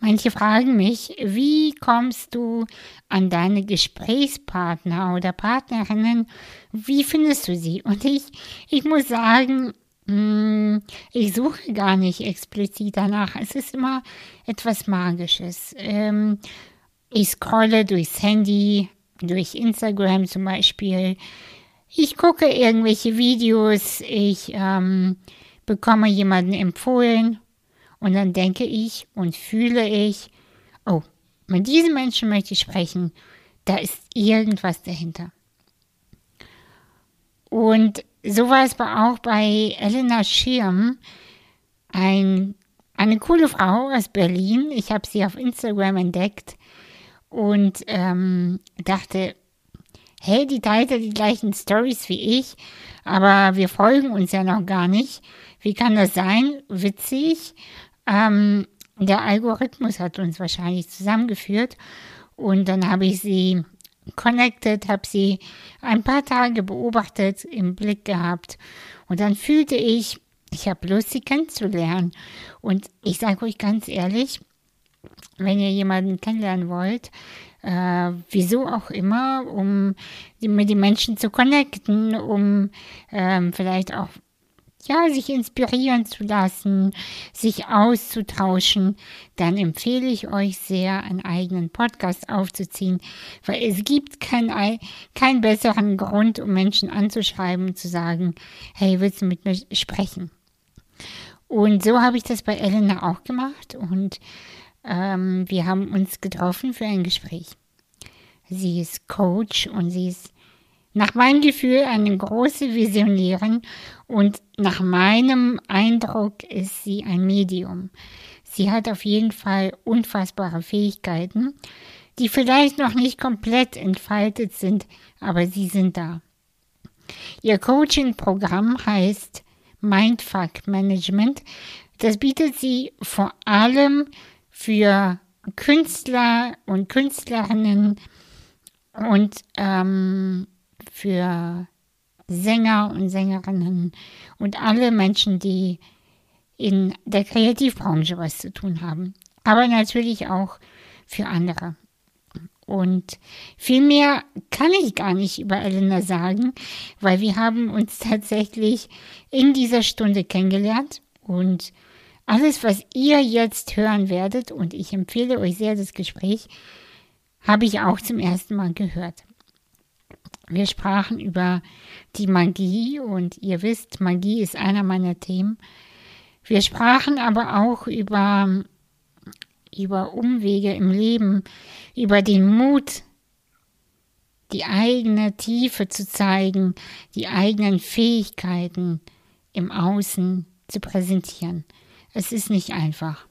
Manche fragen mich, wie kommst du an deine Gesprächspartner oder Partnerinnen? Wie findest du sie? Und ich, ich muss sagen, hm, ich suche gar nicht explizit danach. Es ist immer etwas Magisches. Ähm, ich scrolle durchs Handy, durch Instagram zum Beispiel. Ich gucke irgendwelche Videos, ich ähm, bekomme jemanden empfohlen und dann denke ich und fühle ich, oh, mit diesem Menschen möchte ich sprechen, da ist irgendwas dahinter. Und so war es auch bei Elena Schirm, ein, eine coole Frau aus Berlin. Ich habe sie auf Instagram entdeckt und ähm, dachte, hey, die teilt ja die gleichen Stories wie ich, aber wir folgen uns ja noch gar nicht. Wie kann das sein? Witzig. Ähm, der Algorithmus hat uns wahrscheinlich zusammengeführt und dann habe ich sie connected, habe sie ein paar Tage beobachtet, im Blick gehabt und dann fühlte ich, ich habe Lust, sie kennenzulernen. Und ich sage euch ganz ehrlich, wenn ihr jemanden kennenlernen wollt, äh, wieso auch immer, um mit den Menschen zu connecten, um ähm, vielleicht auch ja, sich inspirieren zu lassen, sich auszutauschen, dann empfehle ich euch sehr, einen eigenen Podcast aufzuziehen, weil es gibt keinen kein besseren Grund, um Menschen anzuschreiben und zu sagen, hey, willst du mit mir sprechen? Und so habe ich das bei Elena auch gemacht und ähm, wir haben uns getroffen für ein Gespräch. Sie ist Coach und sie ist nach meinem Gefühl eine große Visionärin und nach meinem Eindruck ist sie ein Medium. Sie hat auf jeden Fall unfassbare Fähigkeiten, die vielleicht noch nicht komplett entfaltet sind, aber sie sind da. Ihr Coaching-Programm heißt Mindfuck Management. Das bietet sie vor allem für Künstler und Künstlerinnen und ähm, für Sänger und Sängerinnen und alle Menschen, die in der Kreativbranche was zu tun haben. Aber natürlich auch für andere. Und viel mehr kann ich gar nicht über Elena sagen, weil wir haben uns tatsächlich in dieser Stunde kennengelernt und alles, was ihr jetzt hören werdet, und ich empfehle euch sehr das Gespräch, habe ich auch zum ersten Mal gehört. Wir sprachen über die Magie und ihr wisst, Magie ist einer meiner Themen. Wir sprachen aber auch über, über Umwege im Leben, über den Mut, die eigene Tiefe zu zeigen, die eigenen Fähigkeiten im Außen zu präsentieren. Es ist nicht einfach.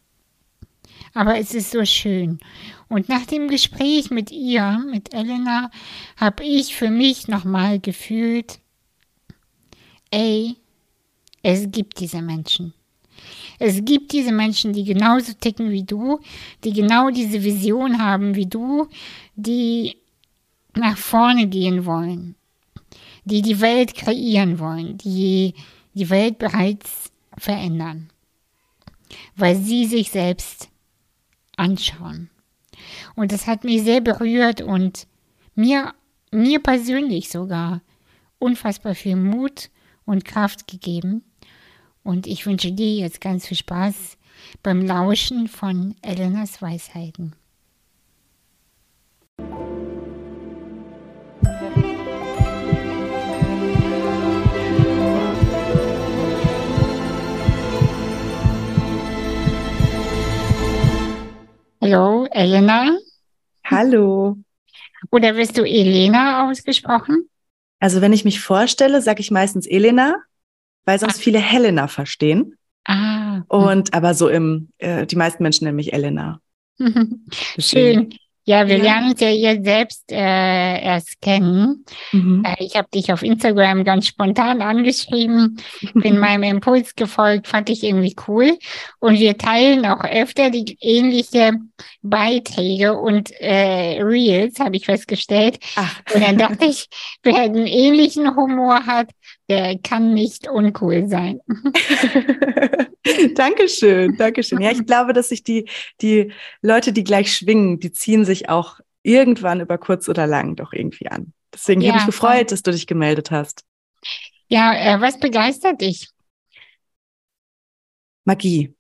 Aber es ist so schön. Und nach dem Gespräch mit ihr, mit Elena, habe ich für mich nochmal gefühlt, ey, es gibt diese Menschen. Es gibt diese Menschen, die genauso ticken wie du, die genau diese Vision haben wie du, die nach vorne gehen wollen, die die Welt kreieren wollen, die die Welt bereits verändern, weil sie sich selbst anschauen. Und das hat mich sehr berührt und mir, mir persönlich sogar unfassbar viel Mut und Kraft gegeben. Und ich wünsche dir jetzt ganz viel Spaß beim Lauschen von Elenas Weisheiten. Hallo, Elena. Hallo. Oder wirst du Elena ausgesprochen? Also wenn ich mich vorstelle, sage ich meistens Elena, weil sonst ah. viele Helena verstehen. Ah. Und aber so im, äh, die meisten Menschen nennen mich Elena. Schön. Ja, wir ja. lernen uns ja hier selbst äh, erst kennen. Mhm. Äh, ich habe dich auf Instagram ganz spontan angeschrieben, bin meinem Impuls gefolgt, fand ich irgendwie cool. Und wir teilen auch öfter die ähnliche Beiträge und äh, Reels, habe ich festgestellt. Ach. Und dann dachte ich, wer einen ähnlichen Humor hat, der kann nicht uncool sein. Dankeschön, Dankeschön. Ja, ich glaube, dass sich die, die Leute, die gleich schwingen, die ziehen sich auch irgendwann über kurz oder lang doch irgendwie an. Deswegen ja, habe ich gefreut, dass du dich gemeldet hast. Ja, äh, was begeistert dich? Magie.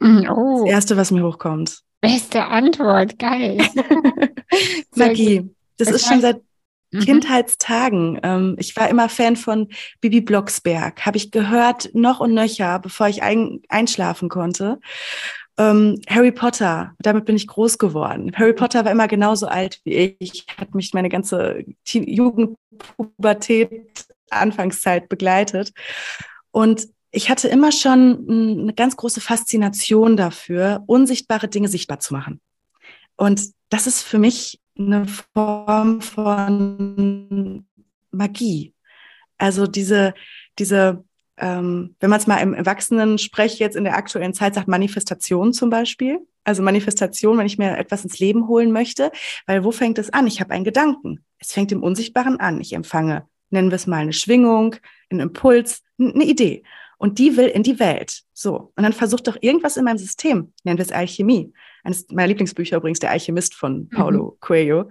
Mm, oh. Das Erste, was mir hochkommt. Beste Antwort, geil. Magie. Das, das ist schon seit mhm. Kindheitstagen. Ähm, ich war immer Fan von Bibi Blocksberg. Habe ich gehört, noch und nöcher, bevor ich ein, einschlafen konnte. Ähm, Harry Potter, damit bin ich groß geworden. Harry Potter war immer genauso alt wie ich, hat mich meine ganze Jugend, Pubertät, Anfangszeit begleitet. Und ich hatte immer schon eine ganz große Faszination dafür, unsichtbare Dinge sichtbar zu machen. Und das ist für mich eine Form von Magie. Also diese, diese, ähm, wenn man es mal im Erwachsenen-Sprech jetzt in der aktuellen Zeit sagt, Manifestation zum Beispiel. Also Manifestation, wenn ich mir etwas ins Leben holen möchte, weil wo fängt es an? Ich habe einen Gedanken. Es fängt im Unsichtbaren an. Ich empfange, nennen wir es mal eine Schwingung, einen Impuls, eine Idee und die will in die Welt. So. Und dann versucht doch irgendwas in meinem System, nennen wir es Alchemie. Eines meiner Lieblingsbücher übrigens, Der Alchemist von mhm. Paulo mhm. Coelho.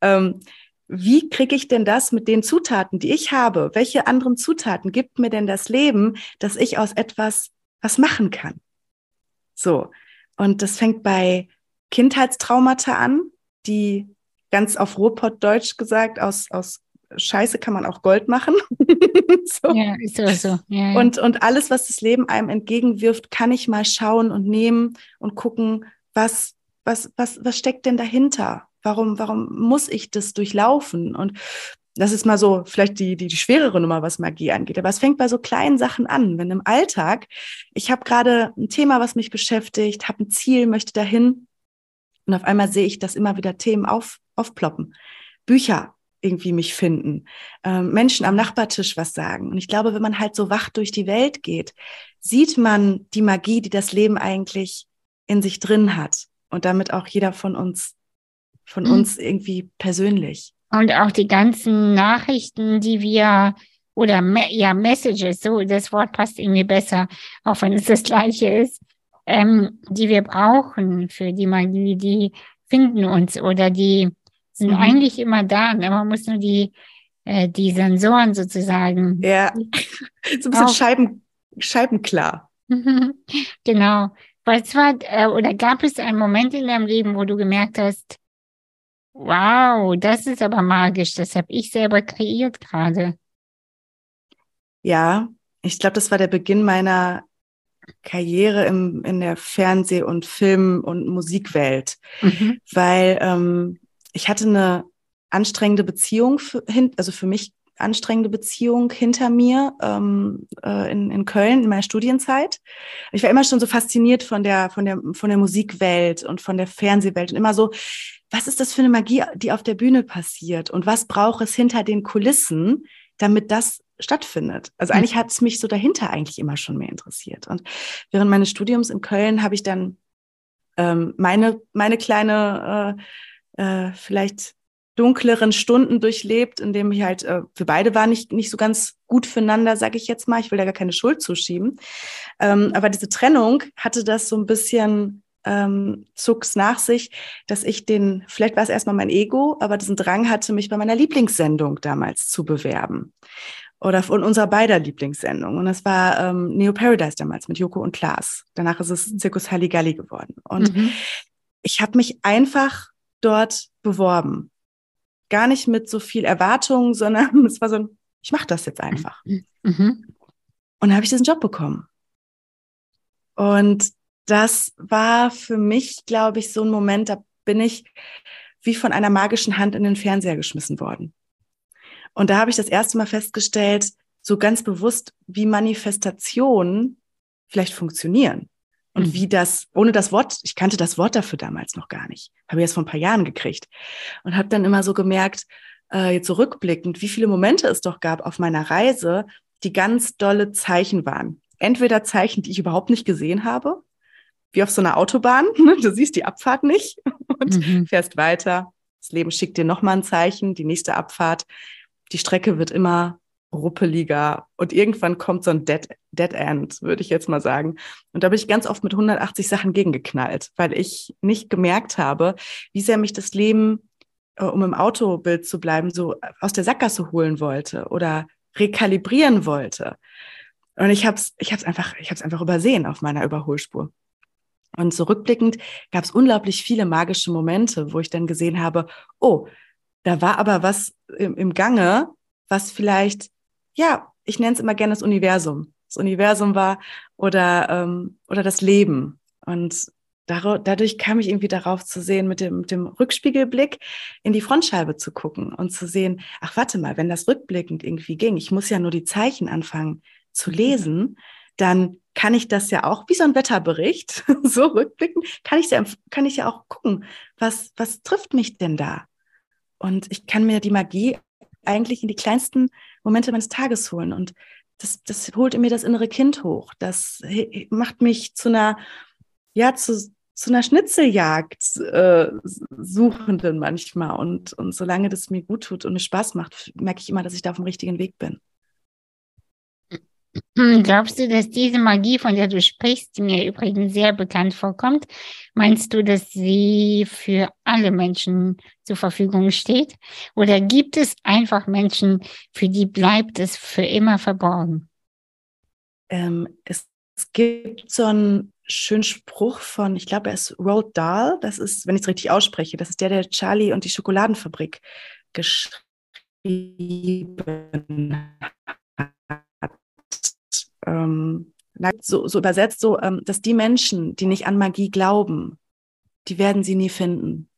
Ähm, wie kriege ich denn das mit den Zutaten, die ich habe? Welche anderen Zutaten gibt mir denn das Leben, dass ich aus etwas was machen kann? So. Und das fängt bei Kindheitstraumata an, die ganz auf Ruhrpott-Deutsch gesagt aus, aus Scheiße kann man auch Gold machen. so. Ja, ist so. so. Ja, ja. Und, und alles, was das Leben einem entgegenwirft, kann ich mal schauen und nehmen und gucken, was, was, was, was steckt denn dahinter? Warum, warum muss ich das durchlaufen? Und das ist mal so vielleicht die, die, die schwerere Nummer, was Magie angeht. Aber es fängt bei so kleinen Sachen an. Wenn im Alltag, ich habe gerade ein Thema, was mich beschäftigt, habe ein Ziel, möchte dahin. Und auf einmal sehe ich, dass immer wieder Themen auf, aufploppen. Bücher irgendwie mich finden, ähm, Menschen am Nachbartisch was sagen. Und ich glaube, wenn man halt so wach durch die Welt geht, sieht man die Magie, die das Leben eigentlich in sich drin hat. Und damit auch jeder von uns, von mhm. uns irgendwie persönlich. Und auch die ganzen Nachrichten, die wir oder ja, Messages, so das Wort passt irgendwie besser, auch wenn es das gleiche ist, ähm, die wir brauchen für die Magie, die finden uns oder die sind mhm. eigentlich immer da, ne? man muss nur die, äh, die Sensoren sozusagen. Ja, so ein bisschen Scheiben, scheibenklar. genau. Was war, äh, oder gab es einen Moment in deinem Leben, wo du gemerkt hast, wow, das ist aber magisch, das habe ich selber kreiert gerade? Ja, ich glaube, das war der Beginn meiner Karriere im, in der Fernseh- und Film- und Musikwelt, mhm. weil ähm, ich hatte eine anstrengende Beziehung, für, also für mich anstrengende Beziehung hinter mir ähm, äh, in, in Köln in meiner Studienzeit. Ich war immer schon so fasziniert von der, von der, von der Musikwelt und von der Fernsehwelt und immer so, was ist das für eine Magie, die auf der Bühne passiert und was braucht es hinter den Kulissen, damit das stattfindet. Also eigentlich hat es mich so dahinter eigentlich immer schon mehr interessiert. Und während meines Studiums in Köln habe ich dann ähm, meine, meine kleine äh, äh, vielleicht dunkleren Stunden durchlebt, in dem ich halt, äh, wir beide waren nicht, nicht so ganz gut füreinander, sage ich jetzt mal. Ich will da gar keine Schuld zuschieben. Ähm, aber diese Trennung hatte das so ein bisschen ähm, zucks nach sich, dass ich den, vielleicht war es erstmal mein Ego, aber diesen Drang hatte, mich bei meiner Lieblingssendung damals zu bewerben. Oder von unserer beider Lieblingssendung. Und das war ähm, Neo Paradise damals mit Joko und Klaas. Danach ist es Zirkus Halligalli geworden. Und mhm. ich habe mich einfach dort beworben. Gar nicht mit so viel Erwartung, sondern es war so ein, ich mache das jetzt einfach. Mhm. Und dann habe ich diesen Job bekommen. Und das war für mich, glaube ich, so ein Moment, da bin ich wie von einer magischen Hand in den Fernseher geschmissen worden. Und da habe ich das erste Mal festgestellt, so ganz bewusst, wie Manifestationen vielleicht funktionieren. Und mhm. wie das, ohne das Wort, ich kannte das Wort dafür damals noch gar nicht, habe ich erst vor ein paar Jahren gekriegt und habe dann immer so gemerkt, äh, jetzt so rückblickend, wie viele Momente es doch gab auf meiner Reise, die ganz dolle Zeichen waren. Entweder Zeichen, die ich überhaupt nicht gesehen habe, wie auf so einer Autobahn, ne? du siehst die Abfahrt nicht und mhm. fährst weiter. Das Leben schickt dir nochmal ein Zeichen, die nächste Abfahrt. Die Strecke wird immer ruppeliger und irgendwann kommt so ein Dead, Dead End, würde ich jetzt mal sagen. Und da bin ich ganz oft mit 180 Sachen gegengeknallt, weil ich nicht gemerkt habe, wie sehr mich das Leben, äh, um im Autobild zu bleiben, so aus der Sackgasse holen wollte oder rekalibrieren wollte. Und ich habe es ich hab's einfach, einfach übersehen auf meiner Überholspur. Und zurückblickend gab es unglaublich viele magische Momente, wo ich dann gesehen habe, oh, da war aber was im, im Gange, was vielleicht ja, ich nenne es immer gerne das Universum. Das Universum war oder, ähm, oder das Leben. Und dadurch kam ich irgendwie darauf zu sehen, mit dem, mit dem Rückspiegelblick in die Frontscheibe zu gucken und zu sehen, ach warte mal, wenn das rückblickend irgendwie ging, ich muss ja nur die Zeichen anfangen zu lesen, dann kann ich das ja auch, wie so ein Wetterbericht, so rückblicken, kann ich ja, kann ich ja auch gucken, was, was trifft mich denn da? Und ich kann mir die Magie eigentlich in die kleinsten Momente meines Tages holen. Und das, das holt in mir das innere Kind hoch. Das macht mich zu einer, ja, zu, zu einer Schnitzeljagd äh, Suchenden manchmal. Und, und solange das mir gut tut und mir Spaß macht, merke ich immer, dass ich da auf dem richtigen Weg bin. Hm, glaubst du, dass diese Magie, von der du sprichst, die mir übrigens sehr bekannt vorkommt, meinst du, dass sie für alle Menschen zur Verfügung steht? Oder gibt es einfach Menschen, für die bleibt es für immer verborgen? Ähm, es, es, gibt so einen schönen Spruch von, ich glaube, er ist Roald Dahl, das ist, wenn ich es richtig ausspreche, das ist der, der Charlie und die Schokoladenfabrik geschrieben ähm, so, so übersetzt, so, ähm, dass die Menschen, die nicht an Magie glauben, die werden sie nie finden.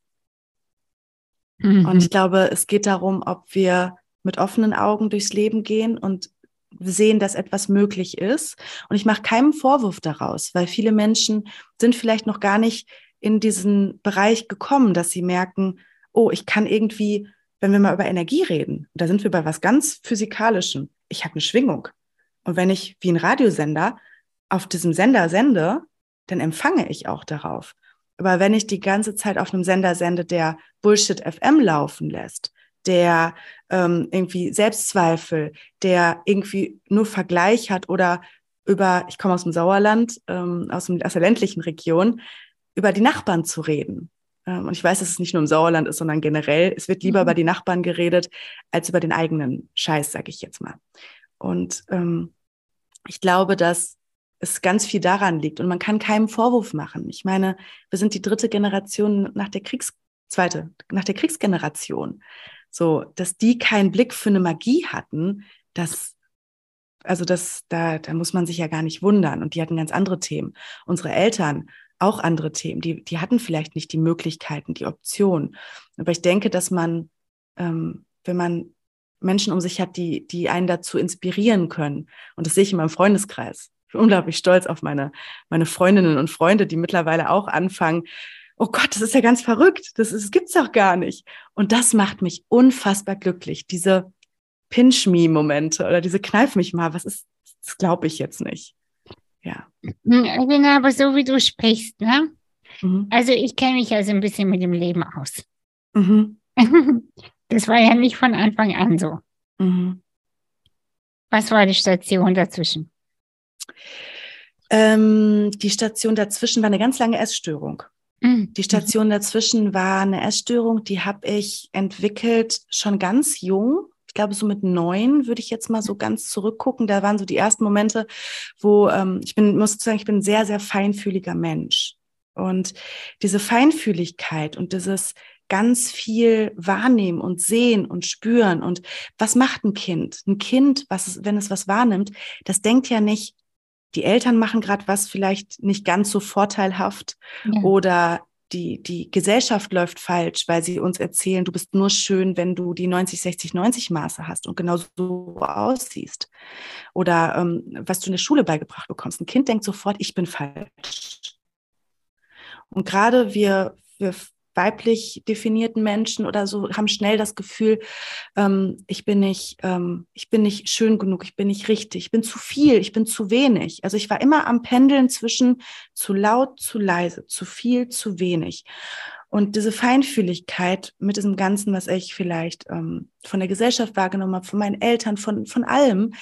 Mhm. Und ich glaube, es geht darum, ob wir mit offenen Augen durchs Leben gehen und sehen, dass etwas möglich ist. Und ich mache keinen Vorwurf daraus, weil viele Menschen sind vielleicht noch gar nicht in diesen Bereich gekommen, dass sie merken, oh, ich kann irgendwie, wenn wir mal über Energie reden, da sind wir bei was ganz Physikalischem. Ich habe eine Schwingung. Und wenn ich wie ein Radiosender auf diesem Sender sende, dann empfange ich auch darauf. Aber wenn ich die ganze Zeit auf einem Sender sende, der Bullshit FM laufen lässt, der ähm, irgendwie Selbstzweifel, der irgendwie nur Vergleich hat oder über, ich komme aus dem Sauerland, ähm, aus, dem, aus der ländlichen Region, über die Nachbarn zu reden. Ähm, und ich weiß, dass es nicht nur im Sauerland ist, sondern generell. Es wird lieber mhm. über die Nachbarn geredet, als über den eigenen Scheiß, sage ich jetzt mal. Und ähm, ich glaube, dass es ganz viel daran liegt und man kann keinen Vorwurf machen. Ich meine, wir sind die dritte Generation nach der Kriegs zweite nach der Kriegsgeneration. So, dass die keinen Blick für eine Magie hatten, das also das da da muss man sich ja gar nicht wundern und die hatten ganz andere Themen. Unsere Eltern auch andere Themen, die die hatten vielleicht nicht die Möglichkeiten, die Option. Aber ich denke, dass man ähm, wenn man Menschen um sich hat, die, die einen dazu inspirieren können. Und das sehe ich in meinem Freundeskreis. Ich bin unglaublich stolz auf meine, meine Freundinnen und Freunde, die mittlerweile auch anfangen, oh Gott, das ist ja ganz verrückt, das, ist, das gibt's doch gar nicht. Und das macht mich unfassbar glücklich, diese Pinch-Me-Momente oder diese Kneif mich mal, was ist, das glaube ich jetzt nicht. Ja. Genau, aber so wie du sprichst, ne? Mhm. Also ich kenne mich also ein bisschen mit dem Leben aus. Mhm. Das war ja nicht von Anfang an so. Mhm. Was war die Station dazwischen? Ähm, die Station dazwischen war eine ganz lange Essstörung. Mhm. Die Station dazwischen war eine Essstörung, die habe ich entwickelt schon ganz jung. Ich glaube, so mit neun würde ich jetzt mal so ganz zurückgucken. Da waren so die ersten Momente, wo ähm, ich bin, muss sagen, ich bin ein sehr, sehr feinfühliger Mensch. Und diese Feinfühligkeit und dieses ganz viel wahrnehmen und sehen und spüren. Und was macht ein Kind? Ein Kind, was, wenn es was wahrnimmt, das denkt ja nicht, die Eltern machen gerade was vielleicht nicht ganz so vorteilhaft ja. oder die, die Gesellschaft läuft falsch, weil sie uns erzählen, du bist nur schön, wenn du die 90, 60, 90 Maße hast und genau so aussiehst. Oder ähm, was du in der Schule beigebracht bekommst. Ein Kind denkt sofort, ich bin falsch. Und gerade wir, wir weiblich definierten Menschen oder so haben schnell das Gefühl, ähm, ich bin nicht, ähm, ich bin nicht schön genug, ich bin nicht richtig, ich bin zu viel, ich bin zu wenig. Also ich war immer am Pendeln zwischen zu laut, zu leise, zu viel, zu wenig. Und diese Feinfühligkeit mit diesem Ganzen, was ich vielleicht ähm, von der Gesellschaft wahrgenommen habe, von meinen Eltern, von, von allem,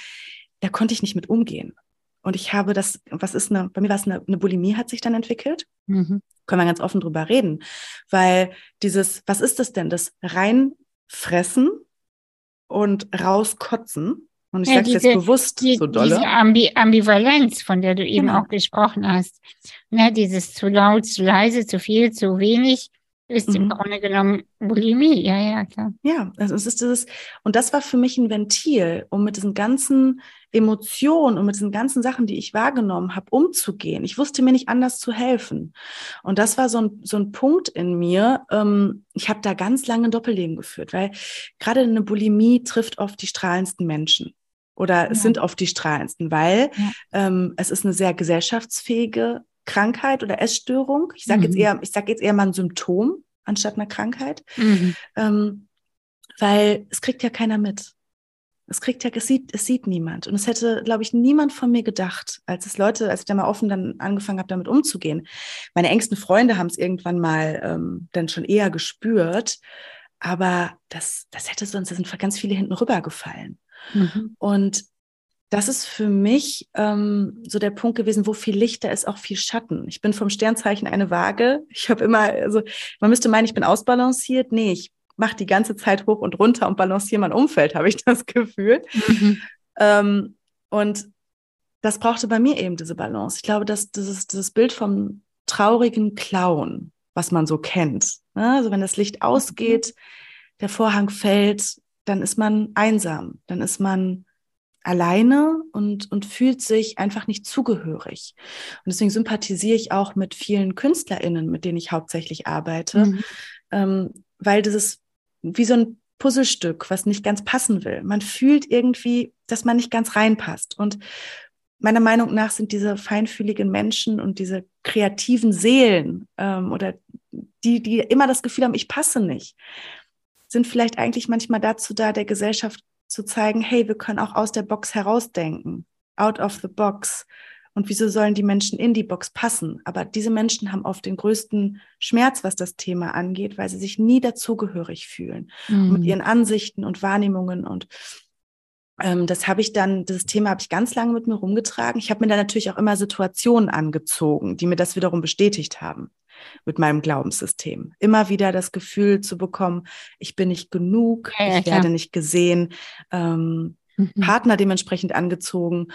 da konnte ich nicht mit umgehen. Und ich habe das, was ist eine, bei mir war es eine, eine Bulimie, hat sich dann entwickelt. Mhm. Können wir ganz offen drüber reden. Weil dieses, was ist das denn? Das reinfressen und rauskotzen. Und ich ja, sage es jetzt bewusst die, so dolle. Diese Ambi Ambivalenz, von der du eben genau. auch gesprochen hast. Ne, dieses zu laut, zu leise, zu viel, zu wenig ist mhm. im Grunde genommen Bulimie, ja, ja, klar. Ja, also es ist dieses, und das war für mich ein Ventil, um mit diesen ganzen Emotionen und mit diesen ganzen Sachen, die ich wahrgenommen habe, umzugehen. Ich wusste mir nicht anders zu helfen. Und das war so ein, so ein Punkt in mir. Ähm, ich habe da ganz lange ein Doppelleben geführt, weil gerade eine Bulimie trifft oft die strahlendsten Menschen. Oder es ja. sind oft die strahlendsten, weil ja. ähm, es ist eine sehr gesellschaftsfähige Krankheit oder Essstörung. Ich sage mhm. jetzt eher, ich sage jetzt eher mal ein Symptom anstatt einer Krankheit, mhm. ähm, weil es kriegt ja keiner mit. Es kriegt ja, es sieht, es sieht niemand. Und es hätte, glaube ich, niemand von mir gedacht, als es Leute, als ich da mal offen dann angefangen habe, damit umzugehen. Meine engsten Freunde haben es irgendwann mal ähm, dann schon eher gespürt. Aber das, das hätte sonst, da sind ganz viele hinten rübergefallen. Mhm. Und das ist für mich ähm, so der Punkt gewesen, wo viel Licht, da ist auch viel Schatten. Ich bin vom Sternzeichen eine Waage. Ich habe immer, also man müsste meinen, ich bin ausbalanciert. Nee, ich mache die ganze Zeit hoch und runter und balanciere mein Umfeld, habe ich das Gefühl. Mhm. Ähm, und das brauchte bei mir eben diese Balance. Ich glaube, dass dieses, dieses Bild vom traurigen Clown, was man so kennt. Ne? Also wenn das Licht mhm. ausgeht, der Vorhang fällt, dann ist man einsam, dann ist man alleine und, und fühlt sich einfach nicht zugehörig. Und deswegen sympathisiere ich auch mit vielen KünstlerInnen, mit denen ich hauptsächlich arbeite, mhm. ähm, weil das ist wie so ein Puzzlestück, was nicht ganz passen will. Man fühlt irgendwie, dass man nicht ganz reinpasst. Und meiner Meinung nach sind diese feinfühligen Menschen und diese kreativen Seelen ähm, oder die, die immer das Gefühl haben, ich passe nicht, sind vielleicht eigentlich manchmal dazu da, der Gesellschaft zu zeigen, hey, wir können auch aus der Box herausdenken, out of the box. Und wieso sollen die Menschen in die Box passen? Aber diese Menschen haben oft den größten Schmerz, was das Thema angeht, weil sie sich nie dazugehörig fühlen. Mhm. mit ihren Ansichten und Wahrnehmungen und ähm, das habe ich dann, dieses Thema habe ich ganz lange mit mir rumgetragen. Ich habe mir dann natürlich auch immer Situationen angezogen, die mir das wiederum bestätigt haben mit meinem Glaubenssystem. Immer wieder das Gefühl zu bekommen, ich bin nicht genug, ja, ja, ich werde nicht gesehen, ähm, mhm. Partner dementsprechend angezogen.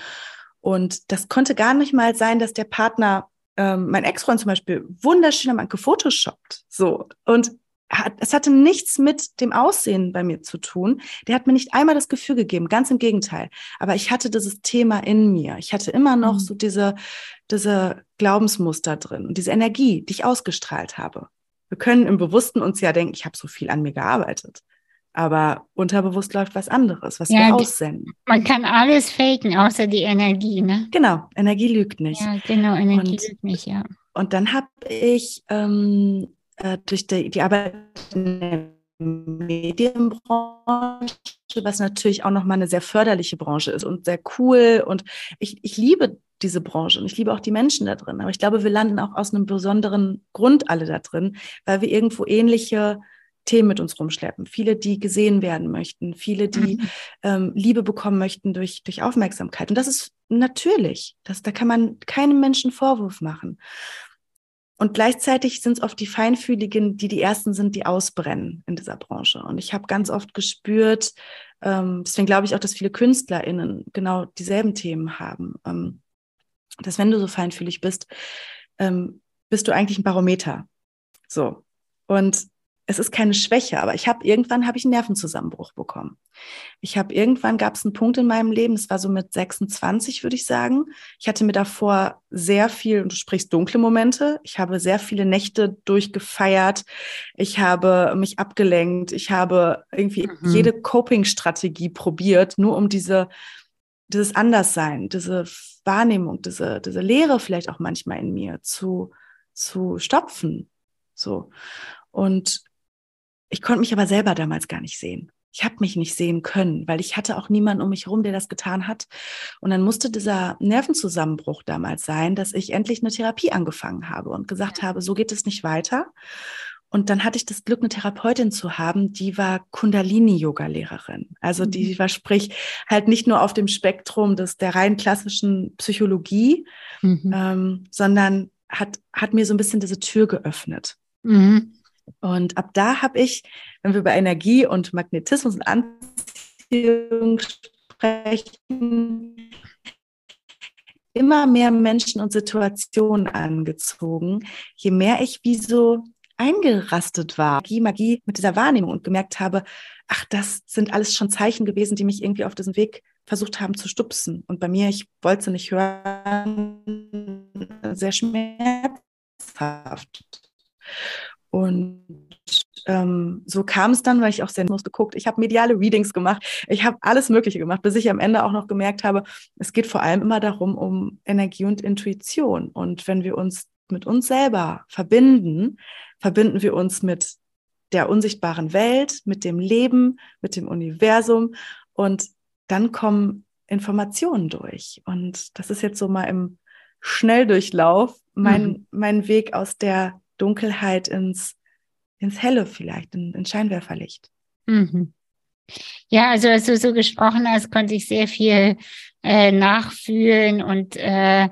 Und das konnte gar nicht mal sein, dass der Partner, ähm, mein Ex-Freund zum Beispiel, wunderschön am gefotoshoppt. So. Und es hatte nichts mit dem Aussehen bei mir zu tun. Der hat mir nicht einmal das Gefühl gegeben, ganz im Gegenteil. Aber ich hatte dieses Thema in mir. Ich hatte immer noch mhm. so diese, diese Glaubensmuster drin und diese Energie, die ich ausgestrahlt habe. Wir können im Bewussten uns ja denken, ich habe so viel an mir gearbeitet. Aber unterbewusst läuft was anderes, was ja, wir aussenden. Man kann alles faken, außer die Energie, ne? Genau, Energie lügt nicht. Ja, genau, Energie und, lügt nicht, ja. Und dann habe ich ähm, äh, durch die, die Arbeit in der Medienbranche, was natürlich auch nochmal eine sehr förderliche Branche ist und sehr cool. Und ich, ich liebe diese Branche und ich liebe auch die Menschen da drin. Aber ich glaube, wir landen auch aus einem besonderen Grund alle da drin, weil wir irgendwo ähnliche Themen mit uns rumschleppen. Viele, die gesehen werden möchten, viele, die mhm. ähm, Liebe bekommen möchten durch, durch Aufmerksamkeit. Und das ist natürlich. Das, da kann man keinem Menschen Vorwurf machen. Und gleichzeitig sind es oft die Feinfühligen, die die Ersten sind, die ausbrennen in dieser Branche. Und ich habe ganz oft gespürt, ähm, deswegen glaube ich auch, dass viele KünstlerInnen genau dieselben Themen haben, ähm, dass wenn du so feinfühlig bist, ähm, bist du eigentlich ein Barometer. So. Und es ist keine Schwäche, aber ich habe irgendwann habe ich einen Nervenzusammenbruch bekommen. Ich habe irgendwann gab es einen Punkt in meinem Leben, es war so mit 26, würde ich sagen. Ich hatte mir davor sehr viel, und du sprichst dunkle Momente. Ich habe sehr viele Nächte durchgefeiert. Ich habe mich abgelenkt. Ich habe irgendwie mhm. jede Coping-Strategie probiert, nur um diese dieses Anderssein, diese Wahrnehmung, diese diese Leere vielleicht auch manchmal in mir zu zu stopfen. So. Und ich konnte mich aber selber damals gar nicht sehen. Ich habe mich nicht sehen können, weil ich hatte auch niemanden um mich herum, der das getan hat. Und dann musste dieser Nervenzusammenbruch damals sein, dass ich endlich eine Therapie angefangen habe und gesagt habe, so geht es nicht weiter. Und dann hatte ich das Glück, eine Therapeutin zu haben, die war Kundalini-Yoga-Lehrerin. Also die mhm. war sprich halt nicht nur auf dem Spektrum des, der rein klassischen Psychologie, mhm. ähm, sondern hat, hat mir so ein bisschen diese Tür geöffnet. Mhm. Und ab da habe ich, wenn wir über Energie und Magnetismus und Anziehung sprechen, immer mehr Menschen und Situationen angezogen, je mehr ich wie so eingerastet war, Magie, Magie mit dieser Wahrnehmung und gemerkt habe, ach, das sind alles schon Zeichen gewesen, die mich irgendwie auf diesen Weg versucht haben zu stupsen. Und bei mir, ich wollte sie nicht hören, sehr schmerzhaft. Und ähm, so kam es dann, weil ich auch sehr geguckt. Ich habe mediale Readings gemacht. Ich habe alles Mögliche gemacht, bis ich am Ende auch noch gemerkt habe, es geht vor allem immer darum, um Energie und Intuition. Und wenn wir uns mit uns selber verbinden, verbinden wir uns mit der unsichtbaren Welt, mit dem Leben, mit dem Universum und dann kommen Informationen durch. Und das ist jetzt so mal im Schnelldurchlauf mein, mhm. mein Weg aus der Dunkelheit ins, ins Helle vielleicht, in, ins Scheinwerferlicht. Mhm. Ja, also als du so gesprochen hast, konnte ich sehr viel äh, nachfühlen und äh,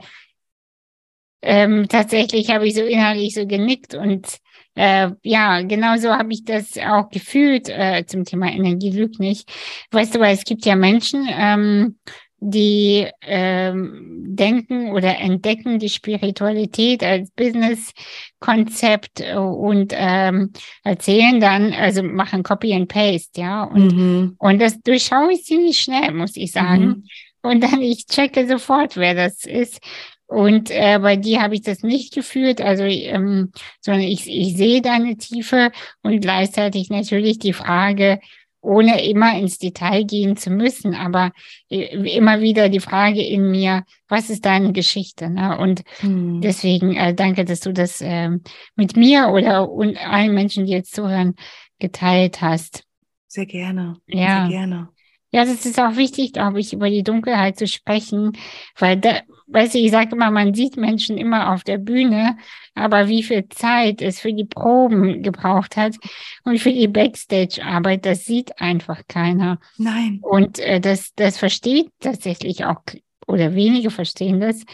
ähm, tatsächlich habe ich so innerlich so genickt und äh, ja, genau so habe ich das auch gefühlt äh, zum Thema Energie lügt nicht. Weißt du, weil es gibt ja Menschen, ähm, die ähm, denken oder entdecken die Spiritualität als Business-Konzept und ähm, erzählen dann, also machen Copy and Paste, ja. Und, mhm. und das durchschaue ich ziemlich schnell, muss ich sagen. Mhm. Und dann ich checke sofort, wer das ist. Und äh, bei dir habe ich das nicht gefühlt, also ähm, sondern ich, ich sehe deine Tiefe und gleichzeitig natürlich die Frage, ohne immer ins Detail gehen zu müssen, aber äh, immer wieder die Frage in mir, was ist deine Geschichte? Ne? Und hm. deswegen äh, danke, dass du das äh, mit mir oder und allen Menschen, die jetzt zuhören, geteilt hast. Sehr gerne. Ja. Sehr gerne. Ja, das ist auch wichtig, glaube ich, über die Dunkelheit zu sprechen, weil da, weißt du, ich sage immer, man sieht Menschen immer auf der Bühne, aber wie viel Zeit es für die Proben gebraucht hat und für die Backstage-Arbeit, das sieht einfach keiner. Nein. Und äh, das, das versteht tatsächlich auch oder wenige verstehen das,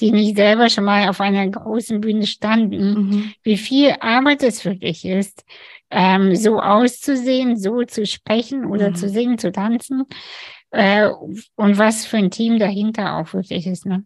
die nicht selber schon mal auf einer großen Bühne standen, mhm. wie viel Arbeit es wirklich ist, ähm, so auszusehen, so zu sprechen oder mhm. zu singen, zu tanzen. Äh, und was für ein Team dahinter auch wirklich ist. Ne?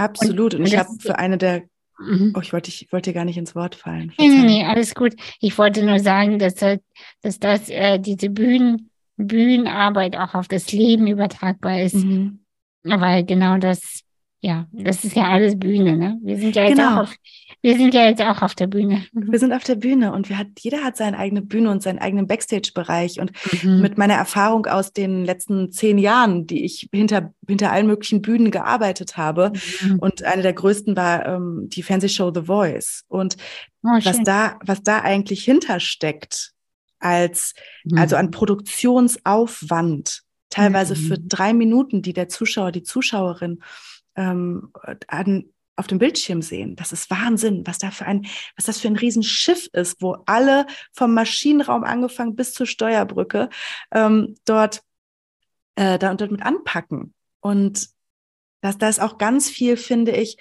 Absolut. Und, und ich habe für eine der Mhm. Oh, ich wollte, ich wollte gar nicht ins Wort fallen. Nee, nee, nee, alles gut. Ich wollte nur sagen, dass, dass das, äh, diese Bühnen, Bühnenarbeit auch auf das Leben übertragbar ist. Mhm. Weil genau das ja, das ist ja alles Bühne, ne? Wir sind ja jetzt genau. auch auf, wir sind ja jetzt auch auf der Bühne. Wir sind auf der Bühne und wir hat, jeder hat seine eigene Bühne und seinen eigenen Backstage-Bereich. Und mhm. mit meiner Erfahrung aus den letzten zehn Jahren, die ich hinter, hinter allen möglichen Bühnen gearbeitet habe, mhm. und eine der größten war ähm, die Fernsehshow The Voice. Und oh, was da, was da eigentlich hintersteckt, als, mhm. also an Produktionsaufwand, teilweise für mhm. drei Minuten, die der Zuschauer, die Zuschauerin ähm, an, auf dem Bildschirm sehen. Das ist Wahnsinn, was da für ein, was das für ein Riesenschiff ist, wo alle vom Maschinenraum angefangen bis zur Steuerbrücke ähm, dort, äh, da und dort mit anpacken. Und das, da ist auch ganz viel, finde ich,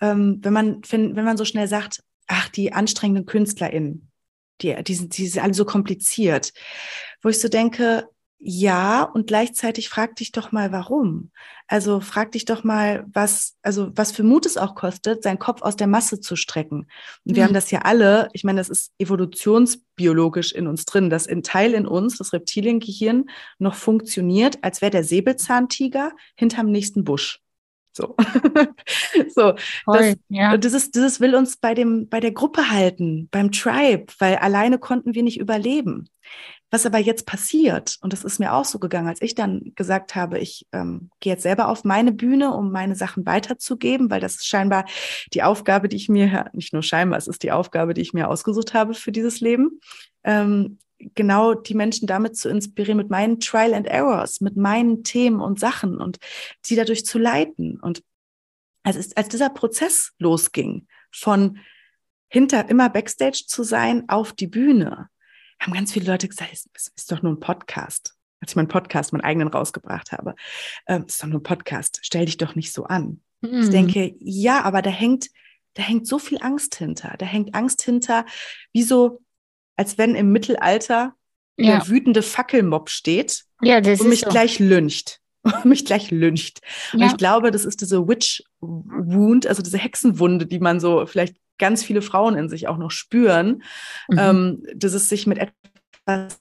ähm, wenn man, wenn, wenn man so schnell sagt, ach, die anstrengenden KünstlerInnen, die, die, sind, die sind alle so kompliziert, wo ich so denke, ja, und gleichzeitig frag dich doch mal, warum. Also frag dich doch mal, was, also was für Mut es auch kostet, seinen Kopf aus der Masse zu strecken. Und wir mhm. haben das ja alle, ich meine, das ist evolutionsbiologisch in uns drin, dass ein Teil in uns, das Reptiliengehirn, noch funktioniert, als wäre der Säbelzahntiger hinterm nächsten Busch. So, so das, ja. dieses, dieses will uns bei dem, bei der Gruppe halten, beim Tribe, weil alleine konnten wir nicht überleben. Was aber jetzt passiert, und das ist mir auch so gegangen, als ich dann gesagt habe, ich ähm, gehe jetzt selber auf meine Bühne, um meine Sachen weiterzugeben, weil das ist scheinbar die Aufgabe, die ich mir, nicht nur scheinbar, es ist die Aufgabe, die ich mir ausgesucht habe für dieses Leben, ähm, genau die Menschen damit zu inspirieren, mit meinen Trial and Errors, mit meinen Themen und Sachen und sie dadurch zu leiten. Und als, als dieser Prozess losging von hinter immer Backstage zu sein auf die Bühne, haben ganz viele Leute gesagt, es ist doch nur ein Podcast. Als ich meinen Podcast, meinen eigenen rausgebracht habe, ähm, ist doch nur ein Podcast. Stell dich doch nicht so an. Mhm. Ich denke, ja, aber da hängt, da hängt so viel Angst hinter. Da hängt Angst hinter, wie so, als wenn im Mittelalter ja. der wütende Fackelmob steht ja, und mich so. gleich lyncht. mich gleich lyncht. Ja. Und ich glaube, das ist diese Witch Wound, also diese Hexenwunde, die man so vielleicht ganz viele Frauen in sich auch noch spüren, mhm. ähm, dass es sich mit etwas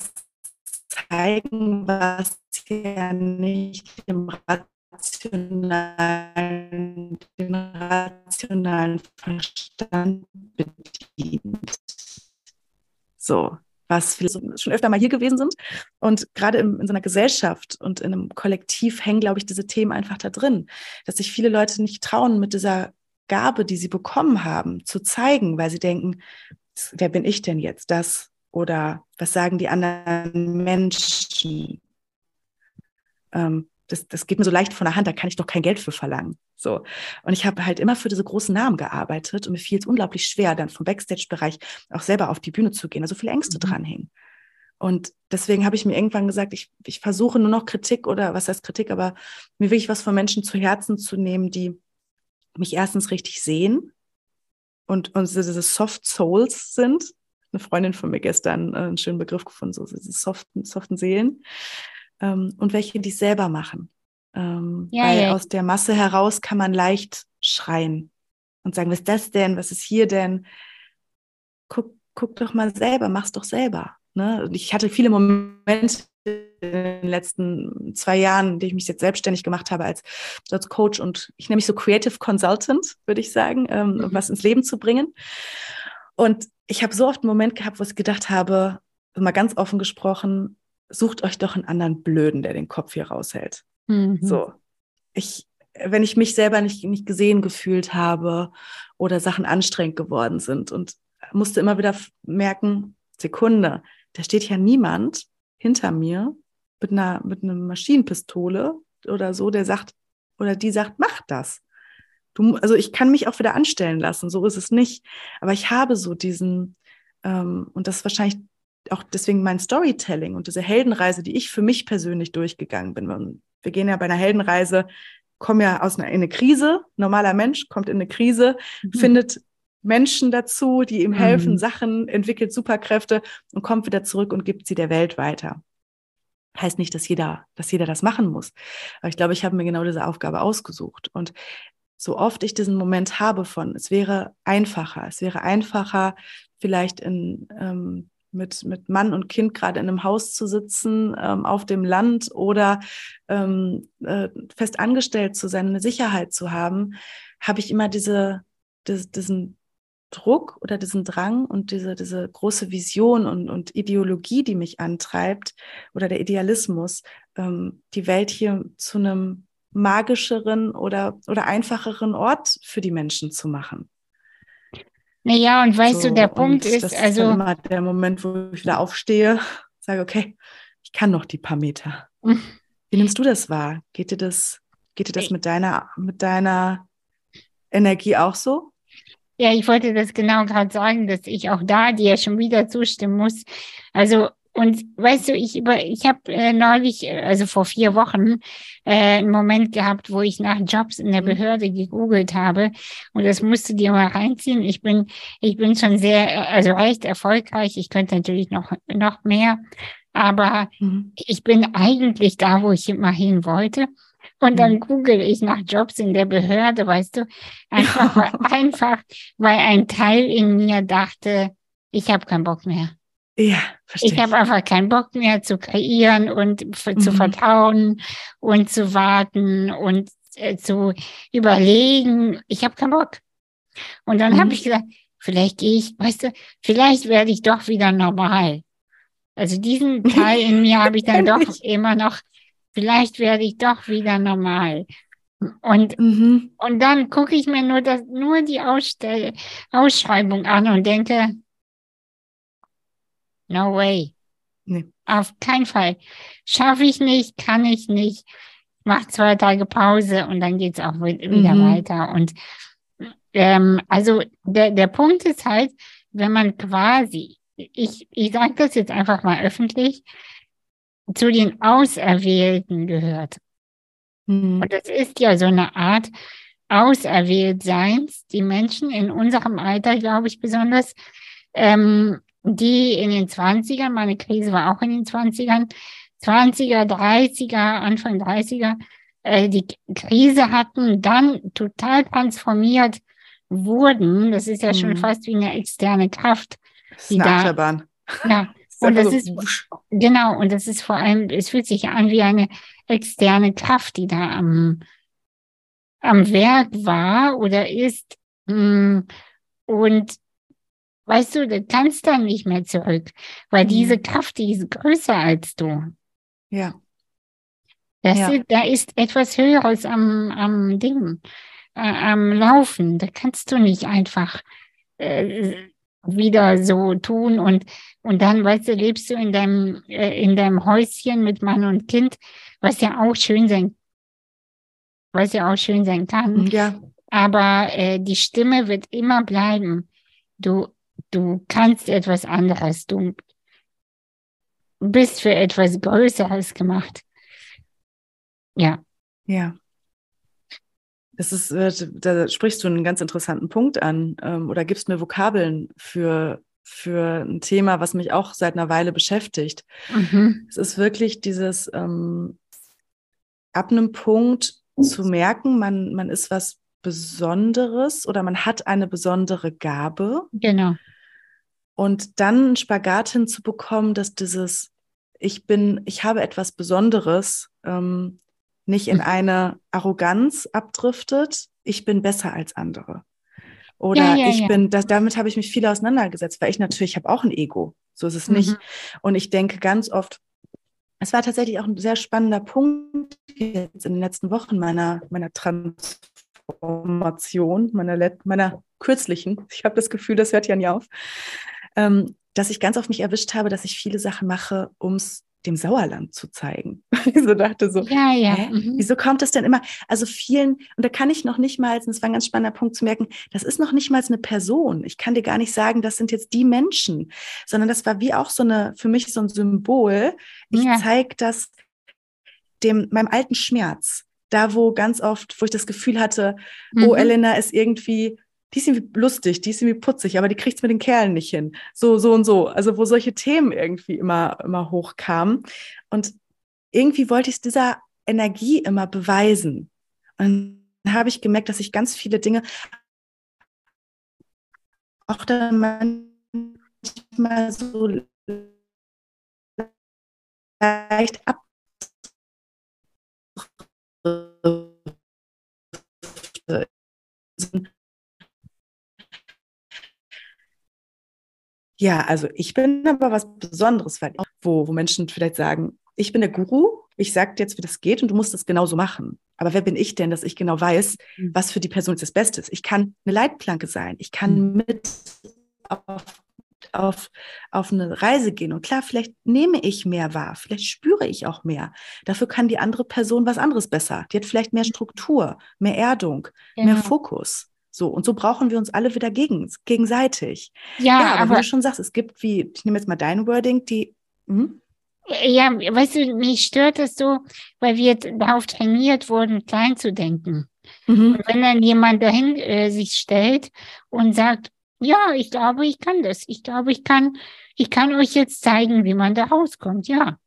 zeigen, was ja nicht dem rationalen, den rationalen Verstand bedient. So, was viele schon öfter mal hier gewesen sind. Und gerade in, in so einer Gesellschaft und in einem Kollektiv hängen, glaube ich, diese Themen einfach da drin, dass sich viele Leute nicht trauen, mit dieser Gabe, die sie bekommen haben, zu zeigen, weil sie denken, wer bin ich denn jetzt? Das oder was sagen die anderen Menschen? Ähm, das, das geht mir so leicht von der Hand, da kann ich doch kein Geld für verlangen. So. Und ich habe halt immer für diese großen Namen gearbeitet und mir fiel es unglaublich schwer, dann vom Backstage-Bereich auch selber auf die Bühne zu gehen, also viele Ängste mhm. dranhängen. Und deswegen habe ich mir irgendwann gesagt, ich, ich versuche nur noch Kritik oder was heißt Kritik, aber mir wirklich was von Menschen zu Herzen zu nehmen, die mich erstens richtig sehen und, und diese Soft Souls sind. Eine Freundin von mir gestern äh, einen schönen Begriff gefunden, so diese soften, soften Seelen ähm, und welche, die es selber machen. Ähm, ja, weil ja. aus der Masse heraus kann man leicht schreien und sagen, was ist das denn? Was ist hier denn? Guck, guck doch mal selber, mach's doch selber. Ne? Und ich hatte viele Momente den letzten zwei Jahren, in denen ich mich jetzt selbstständig gemacht habe als, als Coach und ich nenne mich so Creative Consultant, würde ich sagen, ähm, mhm. was ins Leben zu bringen. Und ich habe so oft einen Moment gehabt, wo ich gedacht habe, mal ganz offen gesprochen, sucht euch doch einen anderen Blöden, der den Kopf hier raushält. Mhm. So. Ich, wenn ich mich selber nicht, nicht gesehen gefühlt habe oder Sachen anstrengend geworden sind und musste immer wieder merken, Sekunde, da steht ja niemand hinter mir mit einer, mit einer Maschinenpistole oder so, der sagt, oder die sagt, mach das. Du, also ich kann mich auch wieder anstellen lassen, so ist es nicht. Aber ich habe so diesen, ähm, und das ist wahrscheinlich auch deswegen mein Storytelling und diese Heldenreise, die ich für mich persönlich durchgegangen bin. Wir gehen ja bei einer Heldenreise, kommen ja aus einer in eine Krise. Normaler Mensch kommt in eine Krise, mhm. findet Menschen dazu, die ihm helfen, mhm. Sachen, entwickelt Superkräfte und kommt wieder zurück und gibt sie der Welt weiter. Heißt nicht, dass jeder, dass jeder das machen muss. Aber ich glaube, ich habe mir genau diese Aufgabe ausgesucht. Und so oft ich diesen Moment habe von, es wäre einfacher, es wäre einfacher, vielleicht in ähm, mit, mit Mann und Kind gerade in einem Haus zu sitzen, ähm, auf dem Land oder ähm, äh, fest angestellt zu sein, eine Sicherheit zu haben, habe ich immer diese, diese, diesen Druck oder diesen Drang und diese, diese große Vision und, und Ideologie, die mich antreibt, oder der Idealismus, ähm, die Welt hier zu einem magischeren oder, oder einfacheren Ort für die Menschen zu machen. Naja, und weißt so, du, der Punkt ist, das also. Ist immer der Moment, wo ich wieder aufstehe, sage, okay, ich kann noch die paar Meter. Wie nimmst du das wahr? Geht dir das, geht dir das mit deiner, mit deiner Energie auch so? Ja, ich wollte das genau gerade sagen, dass ich auch da dir schon wieder zustimmen muss. Also und weißt du, ich über, ich habe äh, neulich, äh, also vor vier Wochen, äh, einen Moment gehabt, wo ich nach Jobs in der mhm. Behörde gegoogelt habe. Und das musst du dir mal reinziehen. Ich bin, ich bin schon sehr, äh, also recht erfolgreich. Ich könnte natürlich noch, noch mehr. Aber mhm. ich bin eigentlich da, wo ich immer hin wollte. Und dann mhm. google ich nach Jobs in der Behörde, weißt du, einfach, einfach, weil ein Teil in mir dachte, ich habe keinen Bock mehr. Ja, verstehe. Ich habe einfach keinen Bock mehr zu kreieren und mhm. zu vertrauen und zu warten und äh, zu überlegen. Ich habe keinen Bock. Und dann mhm. habe ich gesagt, vielleicht gehe ich, weißt du, vielleicht werde ich doch wieder normal. Also diesen Teil in mir habe ich dann doch immer noch, vielleicht werde ich doch wieder normal. Und, mhm. und dann gucke ich mir nur, das, nur die Ausstell Ausschreibung an und denke, No way. Nee. Auf keinen Fall. Schaffe ich nicht, kann ich nicht. Mach zwei Tage Pause und dann geht's auch wieder mhm. weiter. Und ähm, also der, der Punkt ist halt, wenn man quasi, ich, ich sage das jetzt einfach mal öffentlich, zu den Auserwählten gehört. Mhm. Und das ist ja so eine Art Auserwähltseins, die Menschen in unserem Alter, glaube ich, besonders, ähm, die in den 20ern, meine Krise war auch in den 20ern, 20er, 30er, Anfang 30er, äh, die Krise hatten, dann total transformiert wurden. Das ist ja mhm. schon fast wie eine externe Kraft. Das ist eine da, Achterbahn. Ja, und das ist, genau, und das ist vor allem, es fühlt sich an wie eine externe Kraft, die da am, am Werk war oder ist. Hm, und weißt du, du kannst dann nicht mehr zurück, weil mhm. diese Kraft, die ist größer als du. Ja. Ja. Ist, da ist etwas Höheres am, am Ding, äh, am Laufen. Da kannst du nicht einfach äh, wieder so tun und, und dann, weißt du, lebst du in deinem, äh, in deinem Häuschen mit Mann und Kind, was ja auch schön sein, was ja auch schön sein kann. Ja. Aber äh, die Stimme wird immer bleiben. Du, du kannst etwas anderes. Du bist für etwas Größeres gemacht. Ja. Ja. Das ist, äh, da sprichst du einen ganz interessanten Punkt an ähm, oder gibst mir Vokabeln für, für ein Thema, was mich auch seit einer Weile beschäftigt. Mhm. Es ist wirklich dieses ähm, ab einem Punkt zu merken, man, man ist was Besonderes oder man hat eine besondere Gabe. Genau. Und dann einen Spagat hinzubekommen, dass dieses Ich bin, ich habe etwas Besonderes, ähm, nicht in mhm. eine Arroganz abdriftet, ich bin besser als andere. Oder ja, ja, ich ja. bin, das, damit habe ich mich viel auseinandergesetzt, weil ich natürlich habe auch ein Ego. So ist es mhm. nicht. Und ich denke ganz oft, es war tatsächlich auch ein sehr spannender Punkt jetzt in den letzten Wochen meiner, meiner Transformation, meiner, meiner kürzlichen. Ich habe das Gefühl, das hört ja nie auf, ähm, dass ich ganz oft mich erwischt habe, dass ich viele Sachen mache, um es dem Sauerland zu zeigen. ich so dachte so, ja, ja. Mhm. wieso kommt es denn immer? Also vielen, und da kann ich noch nicht mal, und das war ein ganz spannender Punkt zu merken, das ist noch nicht mal eine Person. Ich kann dir gar nicht sagen, das sind jetzt die Menschen, sondern das war wie auch so eine, für mich so ein Symbol. Ich ja. zeige das dem, meinem alten Schmerz. Da, wo ganz oft, wo ich das Gefühl hatte, oh, mhm. oh, Elena ist irgendwie die ist irgendwie lustig, die ist irgendwie putzig, aber die kriegt es mit den Kerlen nicht hin. So, so und so. Also wo solche Themen irgendwie immer, immer hochkamen. Und irgendwie wollte ich es dieser Energie immer beweisen. Und dann habe ich gemerkt, dass ich ganz viele Dinge auch dann manchmal so leicht ab Ja, also ich bin aber was Besonderes, weil wo, wo Menschen vielleicht sagen, ich bin der Guru, ich sage dir jetzt, wie das geht und du musst das genauso machen. Aber wer bin ich denn, dass ich genau weiß, mhm. was für die Person jetzt das Beste ist? Ich kann eine Leitplanke sein, ich kann mhm. mit auf, auf, auf eine Reise gehen. Und klar, vielleicht nehme ich mehr wahr, vielleicht spüre ich auch mehr. Dafür kann die andere Person was anderes besser. Die hat vielleicht mehr Struktur, mehr Erdung, genau. mehr Fokus. So, und so brauchen wir uns alle wieder gegen, gegenseitig. Ja, ja aber, aber, wie du schon sagst, es gibt wie, ich nehme jetzt mal dein Wording, die. Hm? Ja, weißt du, mich stört das so, weil wir darauf trainiert wurden, klein zu denken. Mhm. Und wenn dann jemand dahin äh, sich stellt und sagt, ja, ich glaube, ich kann das. Ich glaube, ich kann, ich kann euch jetzt zeigen, wie man da rauskommt. Ja.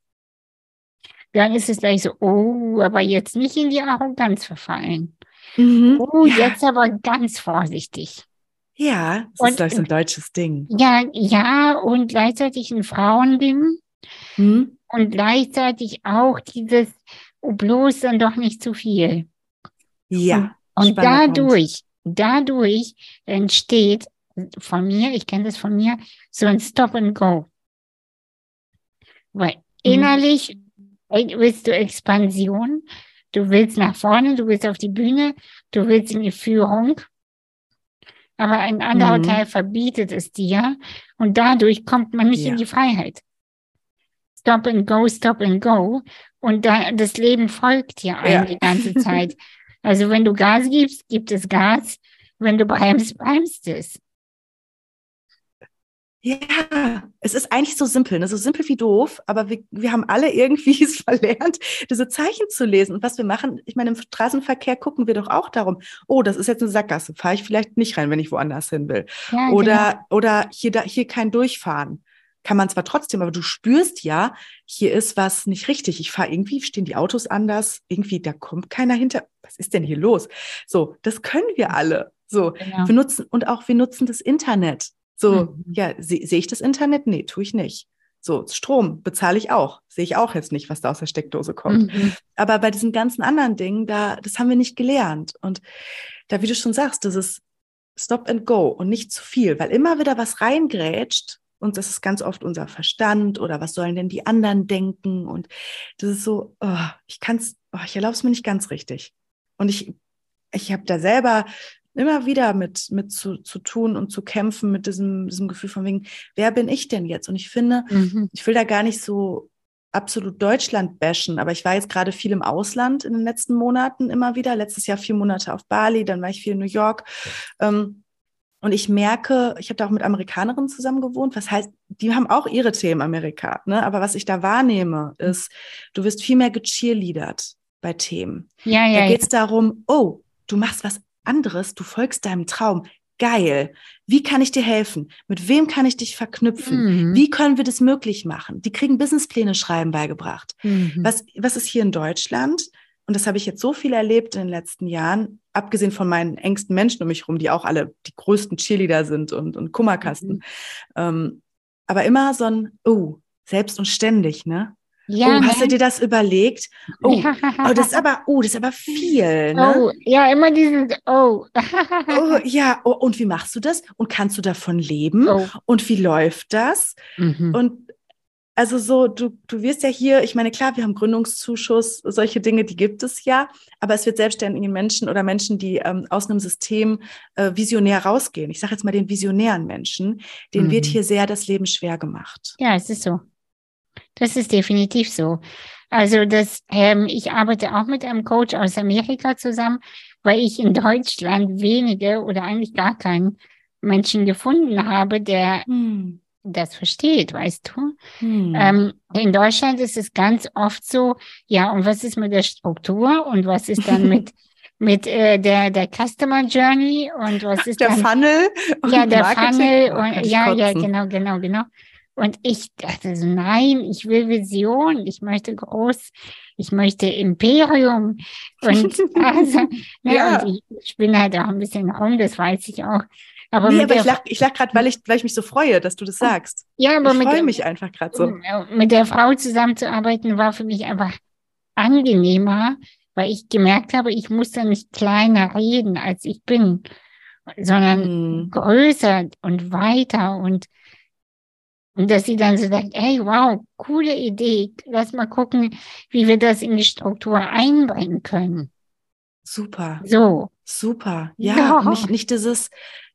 Dann ist es gleich so, oh, aber jetzt nicht in die Arroganz verfallen. Mhm. Oh, ja. jetzt aber ganz vorsichtig. Ja, das und, ist so ein deutsches Ding. Ja, ja, und gleichzeitig ein Frauending. Mhm. Und gleichzeitig auch dieses, oh, bloß dann doch nicht zu viel. Ja. Und, und dadurch, Punkt. dadurch entsteht von mir, ich kenne das von mir, so ein Stop and Go. Weil mhm. innerlich mhm. willst du Expansion, Du willst nach vorne, du willst auf die Bühne, du willst in die Führung. Aber ein anderer mhm. Teil verbietet es dir und dadurch kommt man nicht ja. in die Freiheit. Stop and go, stop and go. Und da, das Leben folgt dir ja. die ganze Zeit. Also wenn du Gas gibst, gibt es Gas. wenn du bremst, bremst es. Ja, es ist eigentlich so simpel, ne? so simpel wie doof, aber wir, wir haben alle irgendwie es verlernt, diese Zeichen zu lesen. Und was wir machen, ich meine, im Straßenverkehr gucken wir doch auch darum, oh, das ist jetzt eine Sackgasse, fahre ich vielleicht nicht rein, wenn ich woanders hin will. Ja, oder, genau. oder hier, da, hier kein Durchfahren. Kann man zwar trotzdem, aber du spürst ja, hier ist was nicht richtig. Ich fahre irgendwie, stehen die Autos anders, irgendwie, da kommt keiner hinter. Was ist denn hier los? So, das können wir alle. So, genau. wir nutzen, und auch wir nutzen das Internet. So, mhm. ja, sehe seh ich das Internet? Nee, tue ich nicht. So, Strom bezahle ich auch. Sehe ich auch jetzt nicht, was da aus der Steckdose kommt. Mhm. Aber bei diesen ganzen anderen Dingen, da, das haben wir nicht gelernt. Und da, wie du schon sagst, das ist Stop and Go und nicht zu viel, weil immer wieder was reingrätscht und das ist ganz oft unser Verstand oder was sollen denn die anderen denken und das ist so, oh, ich kann es, oh, ich erlaube es mir nicht ganz richtig. Und ich, ich habe da selber immer wieder mit, mit zu, zu tun und zu kämpfen mit diesem, diesem Gefühl von wegen, wer bin ich denn jetzt? Und ich finde, mhm. ich will da gar nicht so absolut Deutschland bashen, aber ich war jetzt gerade viel im Ausland in den letzten Monaten immer wieder. Letztes Jahr vier Monate auf Bali, dann war ich viel in New York. Ähm, und ich merke, ich habe da auch mit Amerikanerinnen zusammen gewohnt. Was heißt, die haben auch ihre Themen Amerika. Ne? Aber was ich da wahrnehme, mhm. ist, du wirst viel mehr gecheerleadert bei Themen. Ja, ja, da geht es ja. darum, oh, du machst was anderes, du folgst deinem Traum. Geil. Wie kann ich dir helfen? Mit wem kann ich dich verknüpfen? Mhm. Wie können wir das möglich machen? Die kriegen Businesspläne schreiben beigebracht. Mhm. Was, was ist hier in Deutschland? Und das habe ich jetzt so viel erlebt in den letzten Jahren, abgesehen von meinen engsten Menschen um mich herum, die auch alle die größten Cheerleader sind und, und Kummerkasten. Mhm. Ähm, aber immer so ein, oh, selbst und ständig, ne? Ja, oh, hast du dir das überlegt? Oh, ja. oh, das ist aber, oh, das ist aber viel. Ne? Oh, ja, immer dieses Oh. oh ja, oh, und wie machst du das? Und kannst du davon leben? Oh. Und wie läuft das? Mhm. Und also so, du, du wirst ja hier, ich meine, klar, wir haben Gründungszuschuss, solche Dinge, die gibt es ja, aber es wird selbstständigen Menschen oder Menschen, die ähm, aus einem System äh, visionär rausgehen. Ich sage jetzt mal den visionären Menschen, denen mhm. wird hier sehr das Leben schwer gemacht. Ja, es ist so. Das ist definitiv so. Also das, ähm, ich arbeite auch mit einem Coach aus Amerika zusammen, weil ich in Deutschland wenige oder eigentlich gar keinen Menschen gefunden habe, der hm. das versteht, weißt du. Hm. Ähm, in Deutschland ist es ganz oft so, ja, und was ist mit der Struktur und was ist dann mit mit äh, der der Customer Journey und was ist der dann, Funnel ja der Marketing. Funnel und ja ja genau genau genau und ich dachte so, nein, ich will Vision, ich möchte groß, ich möchte Imperium. Und also, ne, ja. und ich, ich bin halt auch ein bisschen rum, das weiß ich auch. Aber, nee, aber ich lach, ich lach gerade, weil ich, weil ich mich so freue, dass du das sagst. Ja, aber ich freue mich einfach gerade so. Mit der Frau zusammenzuarbeiten war für mich einfach angenehmer, weil ich gemerkt habe, ich muss da nicht kleiner reden, als ich bin, sondern hm. größer und weiter und und dass sie dann so sagt, hey, wow, coole Idee, lass mal gucken, wie wir das in die Struktur einbringen können. Super. So. Super. Ja, ja. Nicht, nicht dieses,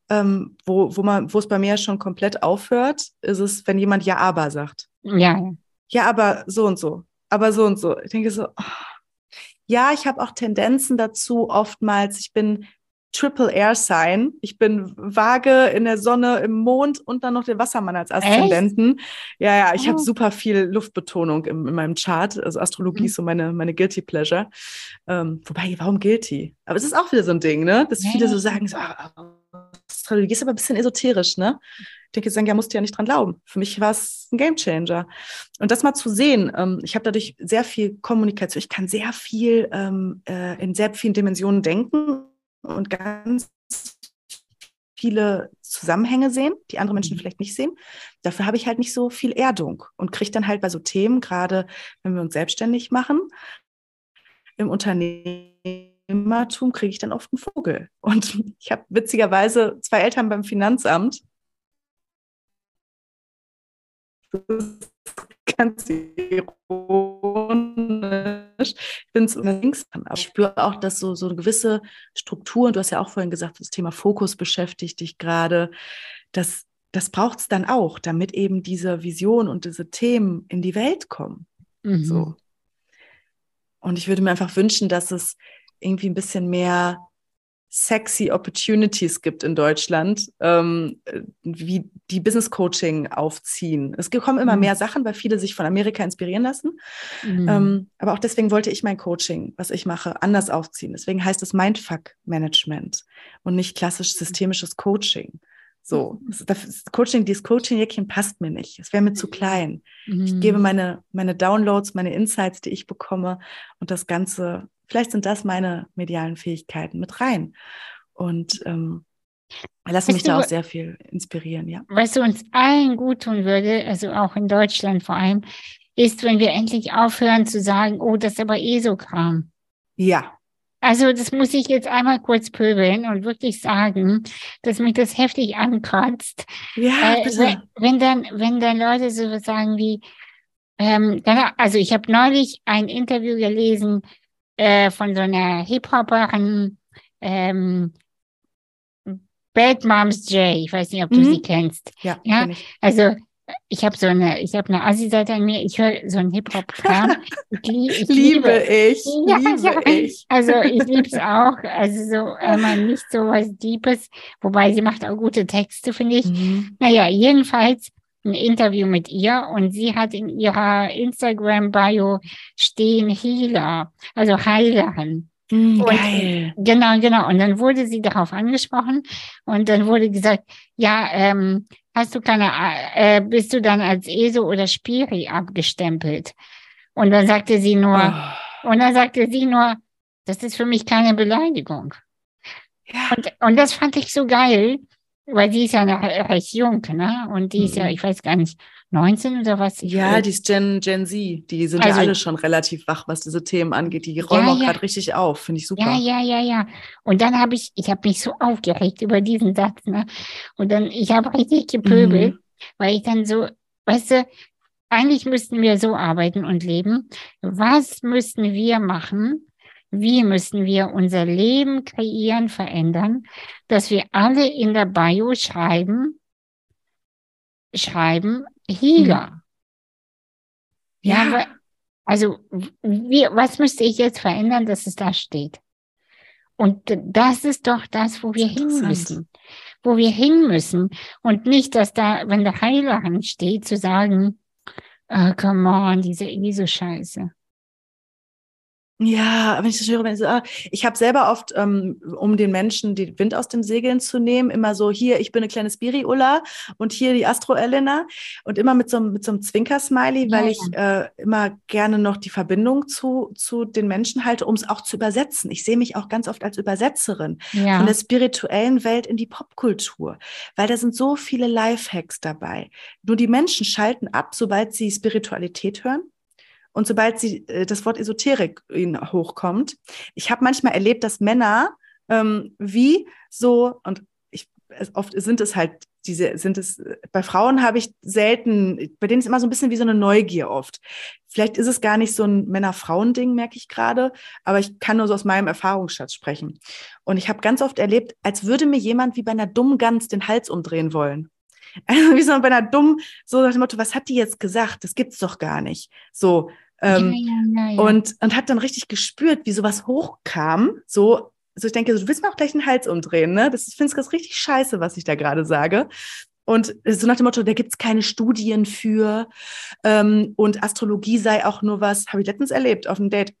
ähm, wo, wo man, wo es bei mir schon komplett aufhört, ist es, wenn jemand Ja, aber sagt. Ja. Ja, aber so und so. Aber so und so. Ich denke so, oh. ja, ich habe auch Tendenzen dazu oftmals. Ich bin Triple Air Sign. Ich bin vage in der Sonne, im Mond und dann noch den Wassermann als Aszendenten. Echt? Ja, ja, ich oh. habe super viel Luftbetonung im, in meinem Chart. Also Astrologie mhm. ist so meine, meine Guilty Pleasure. Ähm, wobei, warum Guilty? Aber es ist auch wieder so ein Ding, ne? Dass viele so sagen, so, ah, Astrologie ist aber ein bisschen esoterisch, ne? Ich denke, sagen, ja, musst du ja nicht dran glauben. Für mich war es ein Gamechanger. Und das mal zu sehen, ähm, ich habe dadurch sehr viel Kommunikation. Ich kann sehr viel ähm, äh, in sehr vielen Dimensionen denken und ganz viele Zusammenhänge sehen, die andere Menschen mhm. vielleicht nicht sehen. Dafür habe ich halt nicht so viel Erdung und kriege dann halt bei so Themen, gerade wenn wir uns selbstständig machen, im Unternehmertum kriege ich dann oft einen Vogel. Und ich habe witzigerweise zwei Eltern beim Finanzamt. Das ist ganz ironisch ich bin es links. Aber ich spüre auch, dass so, so eine gewisse Struktur, du hast ja auch vorhin gesagt, das Thema Fokus beschäftigt dich gerade, dass das braucht es dann auch, damit eben diese Vision und diese Themen in die Welt kommen. Mhm. So. Und ich würde mir einfach wünschen, dass es irgendwie ein bisschen mehr sexy Opportunities gibt in Deutschland, ähm, wie die Business Coaching aufziehen. Es kommen immer mhm. mehr Sachen, weil viele sich von Amerika inspirieren lassen. Mhm. Ähm, aber auch deswegen wollte ich mein Coaching, was ich mache, anders aufziehen. Deswegen heißt es Mindfuck Management und nicht klassisch systemisches Coaching. So, mhm. das Coaching, dieses Coaching-Jäckchen passt mir nicht. Es wäre mir zu klein. Mhm. Ich gebe meine, meine Downloads, meine Insights, die ich bekomme und das Ganze vielleicht sind das meine medialen Fähigkeiten mit rein. Und ähm, lassen mich da auch sehr viel inspirieren, ja. Was uns allen gut tun würde, also auch in Deutschland vor allem, ist, wenn wir endlich aufhören zu sagen, oh, das ist aber eh so Kram. Ja. Also das muss ich jetzt einmal kurz pöbeln und wirklich sagen, dass mich das heftig ankratzt. Ja, äh, wenn, wenn dann, wenn dann Leute so sagen wie, ähm, also ich habe neulich ein Interview gelesen äh, von so einer Hip-Hopperin, ähm, Bad Moms J. Ich weiß nicht, ob du mhm. sie kennst. Ja, ja? also ich habe so eine, ich habe eine Assi-Seite an mir. Ich höre so einen Hip-Hop-Kram. Ich, ich, liebe, liebe ich, ja, liebe ja. ich. Also ich liebe es auch. Also so einmal nicht so was Deepes, wobei sie macht auch gute Texte, finde ich. Mhm. Naja, jedenfalls ein Interview mit ihr und sie hat in ihrer Instagram-Bio stehen Healer, also Heilerin. Mm, geil. Genau, genau. Und dann wurde sie darauf angesprochen und dann wurde gesagt, ja, ähm, hast du keine, äh, bist du dann als ESO oder Spiri abgestempelt? Und dann sagte sie nur, oh. und dann sagte sie nur, das ist für mich keine Beleidigung. Ja. Und, und das fand ich so geil, weil die ist ja noch recht jung, ne? Und die ist ja, mhm. ich weiß gar nicht, 19 oder was? ja, die ist Gen, Gen Z. Die sind also, ja alle schon relativ wach, was diese Themen angeht. Die räumen ja, auch ja. gerade richtig auf. Finde ich super. Ja, ja, ja, ja. Und dann habe ich, ich habe mich so aufgeregt über diesen Satz, ne? Und dann, ich habe richtig gepöbelt, mhm. weil ich dann so, weißt du, eigentlich müssten wir so arbeiten und leben. Was müssten wir machen, wie müssen wir unser Leben kreieren, verändern, dass wir alle in der Bio schreiben, schreiben Healer. Hm. Ja, ja also wie, was müsste ich jetzt verändern, dass es da steht? Und das ist doch das, wo wir hin müssen. Wo wir hin müssen. Und nicht, dass da, wenn der Heilerin steht, zu sagen, oh, come on, diese ISO-Scheiße. Ja, wenn ich das höre, wenn ich, so, ah, ich habe selber oft, ähm, um den Menschen den Wind aus den Segeln zu nehmen, immer so, hier, ich bin eine kleine Spiri-Ulla und hier die Astro-Elena und immer mit so, mit so einem Zwinker-Smiley, weil ich äh, immer gerne noch die Verbindung zu, zu den Menschen halte, um es auch zu übersetzen. Ich sehe mich auch ganz oft als Übersetzerin ja. von der spirituellen Welt in die Popkultur, weil da sind so viele Lifehacks dabei. Nur die Menschen schalten ab, sobald sie Spiritualität hören und sobald sie äh, das Wort Esoterik ihnen hochkommt, ich habe manchmal erlebt, dass Männer ähm, wie so und ich, oft sind es halt diese sind es bei Frauen habe ich selten, bei denen ist immer so ein bisschen wie so eine Neugier oft. Vielleicht ist es gar nicht so ein Männer-Frauen-Ding, merke ich gerade, aber ich kann nur so aus meinem Erfahrungsschatz sprechen. Und ich habe ganz oft erlebt, als würde mir jemand wie bei einer dummen Gans den Hals umdrehen wollen. Also wie so bei einer dummen, so nach dem Motto, was hat die jetzt gesagt? Das gibt's doch gar nicht. So. Ähm, ja, ja, ja, und, und hat dann richtig gespürt, wie sowas hochkam. So, so ich denke, du willst mir auch gleich den Hals umdrehen, ne? Das findest du richtig scheiße, was ich da gerade sage. Und so nach dem Motto, da gibt's keine Studien für ähm, und Astrologie sei auch nur was, habe ich letztens erlebt auf einem Date.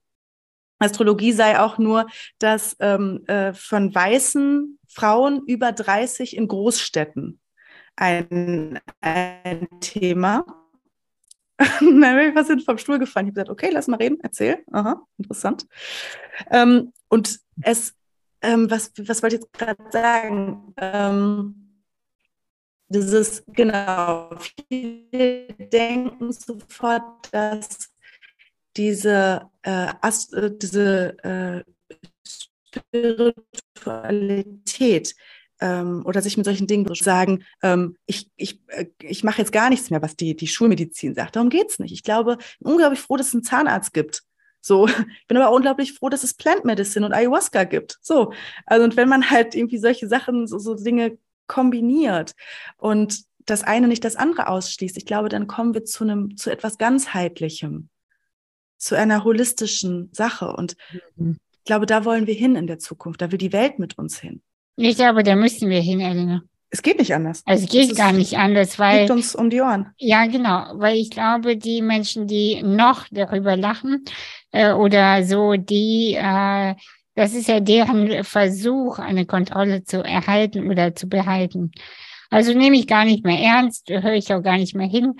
Astrologie sei auch nur das ähm, äh, von weißen Frauen über 30 in Großstädten ein, ein Thema. dann bin vom Stuhl gefallen. Ich habe gesagt, okay, lass mal reden, erzähl. Aha, interessant. Ähm, und es, ähm, was, was wollte ich jetzt gerade sagen? Ähm, ist genau, viele denken sofort, dass diese, äh, äh, diese äh, Spiritualität ähm, oder sich mit solchen Dingen sagen, ähm, ich, ich, äh, ich mache jetzt gar nichts mehr, was die, die Schulmedizin sagt. Darum geht es nicht. Ich glaube, unglaublich froh, dass es einen Zahnarzt gibt. So, ich bin aber unglaublich froh, dass es Plant Medicine und Ayahuasca gibt. So, also und wenn man halt irgendwie solche Sachen, so, so Dinge kombiniert und das eine nicht das andere ausschließt, ich glaube, dann kommen wir zu einem, zu etwas ganzheitlichem, zu einer holistischen Sache. Und mhm. Ich glaube, da wollen wir hin in der Zukunft. Da will die Welt mit uns hin. Ich glaube, da müssen wir hin, Elena. Es geht nicht anders. Also es geht es gar nicht anders, weil. Liegt uns um die Ohren. Ja, genau. Weil ich glaube, die Menschen, die noch darüber lachen äh, oder so, die, äh, das ist ja deren Versuch, eine Kontrolle zu erhalten oder zu behalten. Also nehme ich gar nicht mehr ernst, höre ich auch gar nicht mehr hin.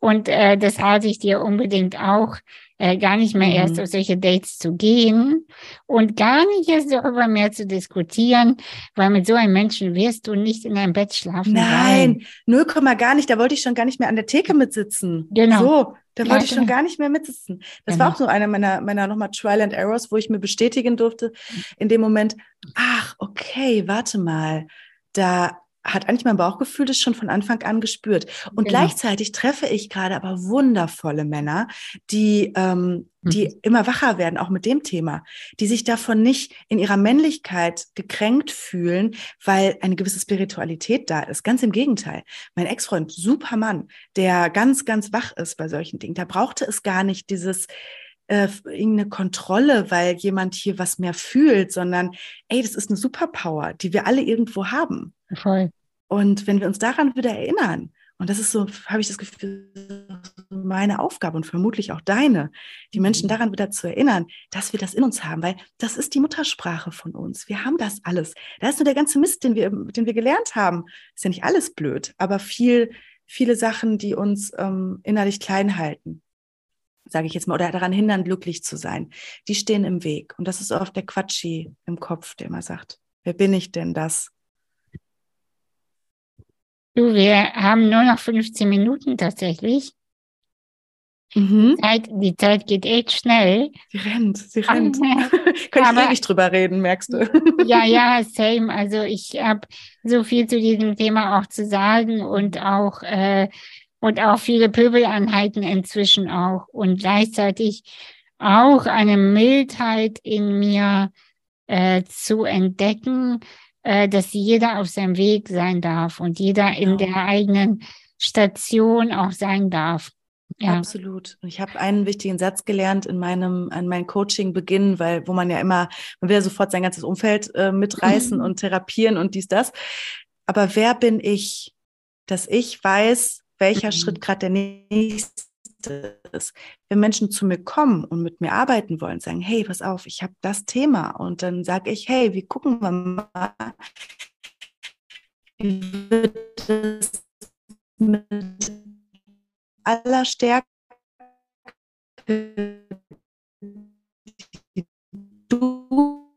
Und äh, das rate ich dir unbedingt auch, äh, gar nicht mehr mhm. erst auf solche Dates zu gehen und gar nicht erst darüber mehr zu diskutieren, weil mit so einem Menschen wirst du nicht in deinem Bett schlafen. Nein, null Komma gar nicht. Da wollte ich schon gar nicht mehr an der Theke mitsitzen. Genau. So, da wollte ja, ich schon genau. gar nicht mehr mitsitzen. Das genau. war auch so einer meiner, meiner nochmal Trial and Errors, wo ich mir bestätigen durfte in dem Moment, ach, okay, warte mal, da hat eigentlich mein Bauchgefühl das schon von Anfang an gespürt. Und genau. gleichzeitig treffe ich gerade aber wundervolle Männer, die, ähm, die mhm. immer wacher werden, auch mit dem Thema, die sich davon nicht in ihrer Männlichkeit gekränkt fühlen, weil eine gewisse Spiritualität da ist. Ganz im Gegenteil. Mein Ex-Freund, super Mann, der ganz, ganz wach ist bei solchen Dingen. Da brauchte es gar nicht dieses, äh, irgendeine Kontrolle, weil jemand hier was mehr fühlt, sondern ey, das ist eine Superpower, die wir alle irgendwo haben. Voll. Und wenn wir uns daran wieder erinnern, und das ist so, habe ich das Gefühl, meine Aufgabe und vermutlich auch deine, die Menschen mhm. daran wieder zu erinnern, dass wir das in uns haben, weil das ist die Muttersprache von uns. Wir haben das alles. Da ist nur der ganze Mist, den wir, den wir gelernt haben. Ist ja nicht alles blöd, aber viel, viele Sachen, die uns ähm, innerlich klein halten, sage ich jetzt mal, oder daran hindern, glücklich zu sein, die stehen im Weg. Und das ist oft der Quatschi im Kopf, der immer sagt, wer bin ich denn das? Du, wir haben nur noch 15 Minuten tatsächlich. Mhm. Die, Zeit, die Zeit geht echt schnell. Sie rennt, sie rennt. Könnte ich ewig drüber reden, merkst du. ja, ja, same. Also ich habe so viel zu diesem Thema auch zu sagen und auch äh, und auch viele Pöbelanheiten inzwischen auch und gleichzeitig auch eine Mildheit in mir äh, zu entdecken, äh, dass jeder auf seinem Weg sein darf und jeder in genau. der eigenen Station auch sein darf. Ja. Absolut. Ich habe einen wichtigen Satz gelernt in meinem, an meinem Coaching-Beginn, weil, wo man ja immer, man will ja sofort sein ganzes Umfeld äh, mitreißen und therapieren und dies, das. Aber wer bin ich, dass ich weiß, welcher mhm. Schritt gerade der nächste ist. Wenn Menschen zu mir kommen und mit mir arbeiten wollen, sagen, hey, pass auf, ich habe das Thema. Und dann sage ich, hey, wie gucken wir mal, wie wird es mit aller Stärke, die du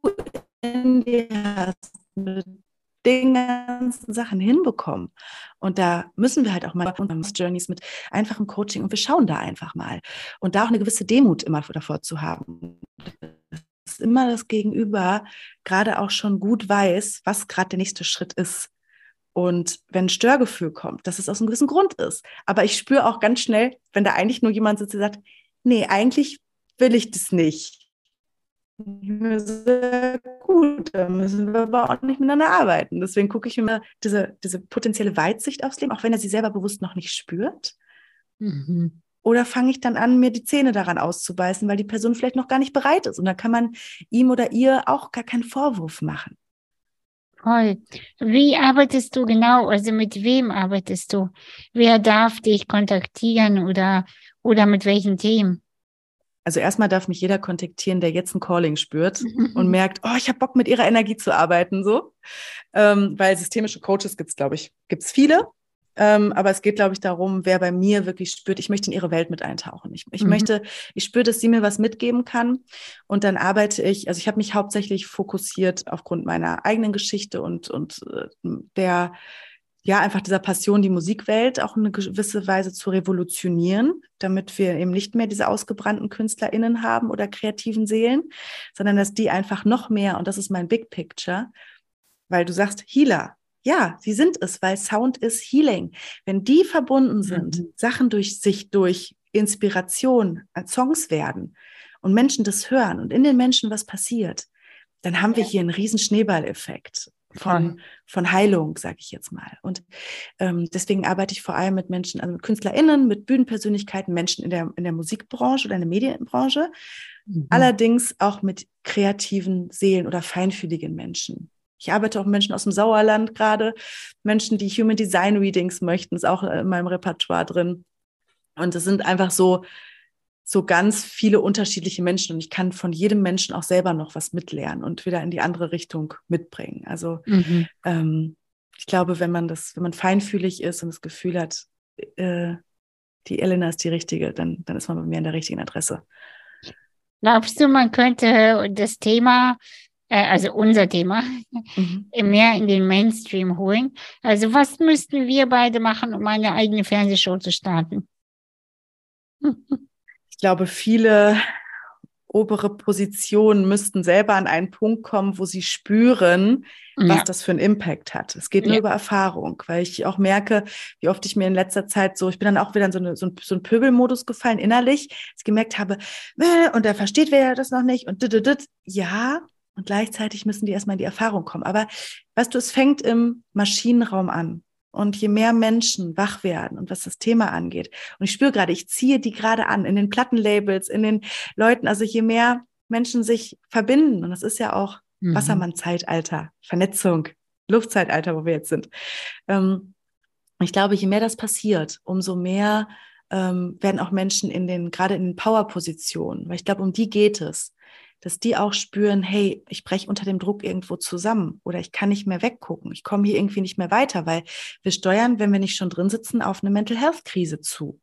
in dir hast, mit den ganzen Sachen hinbekommen. Und da müssen wir halt auch mal unsere Journeys mit einfachem Coaching und wir schauen da einfach mal. Und da auch eine gewisse Demut immer davor zu haben. Dass immer das Gegenüber gerade auch schon gut weiß, was gerade der nächste Schritt ist. Und wenn ein Störgefühl kommt, dass es aus einem gewissen Grund ist. Aber ich spüre auch ganz schnell, wenn da eigentlich nur jemand sitzt, der sagt, nee, eigentlich will ich das nicht gut, da müssen wir aber auch nicht miteinander arbeiten. Deswegen gucke ich immer diese, diese potenzielle Weitsicht aufs Leben, auch wenn er sie selber bewusst noch nicht spürt. Mhm. Oder fange ich dann an, mir die Zähne daran auszubeißen, weil die Person vielleicht noch gar nicht bereit ist. Und da kann man ihm oder ihr auch gar keinen Vorwurf machen. Toll. Wie arbeitest du genau? Also mit wem arbeitest du? Wer darf dich kontaktieren oder, oder mit welchen Themen? Also erstmal darf mich jeder kontaktieren, der jetzt ein Calling spürt und merkt, oh, ich habe Bock mit ihrer Energie zu arbeiten, so. Ähm, weil systemische Coaches gibt es, glaube ich, gibt es viele. Ähm, aber es geht, glaube ich, darum, wer bei mir wirklich spürt, ich möchte in ihre Welt mit eintauchen. Ich, ich mhm. möchte, ich spüre, dass sie mir was mitgeben kann. Und dann arbeite ich, also ich habe mich hauptsächlich fokussiert aufgrund meiner eigenen Geschichte und, und äh, der ja, einfach dieser Passion, die Musikwelt auch eine gewisse Weise zu revolutionieren, damit wir eben nicht mehr diese ausgebrannten KünstlerInnen haben oder kreativen Seelen, sondern dass die einfach noch mehr, und das ist mein Big Picture, weil du sagst Healer. Ja, sie sind es, weil Sound ist Healing. Wenn die verbunden sind, mhm. Sachen durch sich durch Inspiration als Songs werden und Menschen das hören und in den Menschen was passiert, dann haben wir hier einen riesen Schneeballeffekt von, von Heilung, sage ich jetzt mal. Und ähm, deswegen arbeite ich vor allem mit Menschen, also mit KünstlerInnen, mit Bühnenpersönlichkeiten, Menschen in der, in der Musikbranche oder in der Medienbranche, Mhm. Allerdings auch mit kreativen Seelen oder feinfühligen Menschen. Ich arbeite auch mit Menschen aus dem Sauerland gerade, Menschen, die Human Design Readings möchten, ist auch in meinem Repertoire drin. Und es sind einfach so, so ganz viele unterschiedliche Menschen und ich kann von jedem Menschen auch selber noch was mitlernen und wieder in die andere Richtung mitbringen. Also mhm. ähm, ich glaube, wenn man das, wenn man feinfühlig ist und das Gefühl hat, äh, die Elena ist die richtige, dann, dann ist man bei mir an der richtigen Adresse. Glaubst du, man könnte das Thema, äh, also unser Thema, mhm. mehr in den Mainstream holen? Also was müssten wir beide machen, um eine eigene Fernsehshow zu starten? Ich glaube, viele obere Positionen müssten selber an einen Punkt kommen, wo sie spüren, was ja. das für einen Impact hat. Es geht nur ja. über Erfahrung, weil ich auch merke, wie oft ich mir in letzter Zeit so, ich bin dann auch wieder in so, eine, so, ein, so einen Pöbelmodus gefallen innerlich, ich gemerkt habe, äh, und er versteht wer das noch nicht und dit, dit, dit. ja, und gleichzeitig müssen die erstmal in die Erfahrung kommen. Aber weißt du, es fängt im Maschinenraum an. Und je mehr Menschen wach werden und was das Thema angeht, und ich spüre gerade, ich ziehe die gerade an in den Plattenlabels, in den Leuten, also je mehr Menschen sich verbinden, und das ist ja auch mhm. Wassermann-Zeitalter, Vernetzung, Luftzeitalter, wo wir jetzt sind. Ähm, ich glaube, je mehr das passiert, umso mehr ähm, werden auch Menschen in den, gerade in den Power-Positionen, weil ich glaube, um die geht es, dass die auch spüren, hey, ich breche unter dem Druck irgendwo zusammen oder ich kann nicht mehr weggucken, ich komme hier irgendwie nicht mehr weiter, weil wir steuern, wenn wir nicht schon drin sitzen, auf eine Mental Health Krise zu.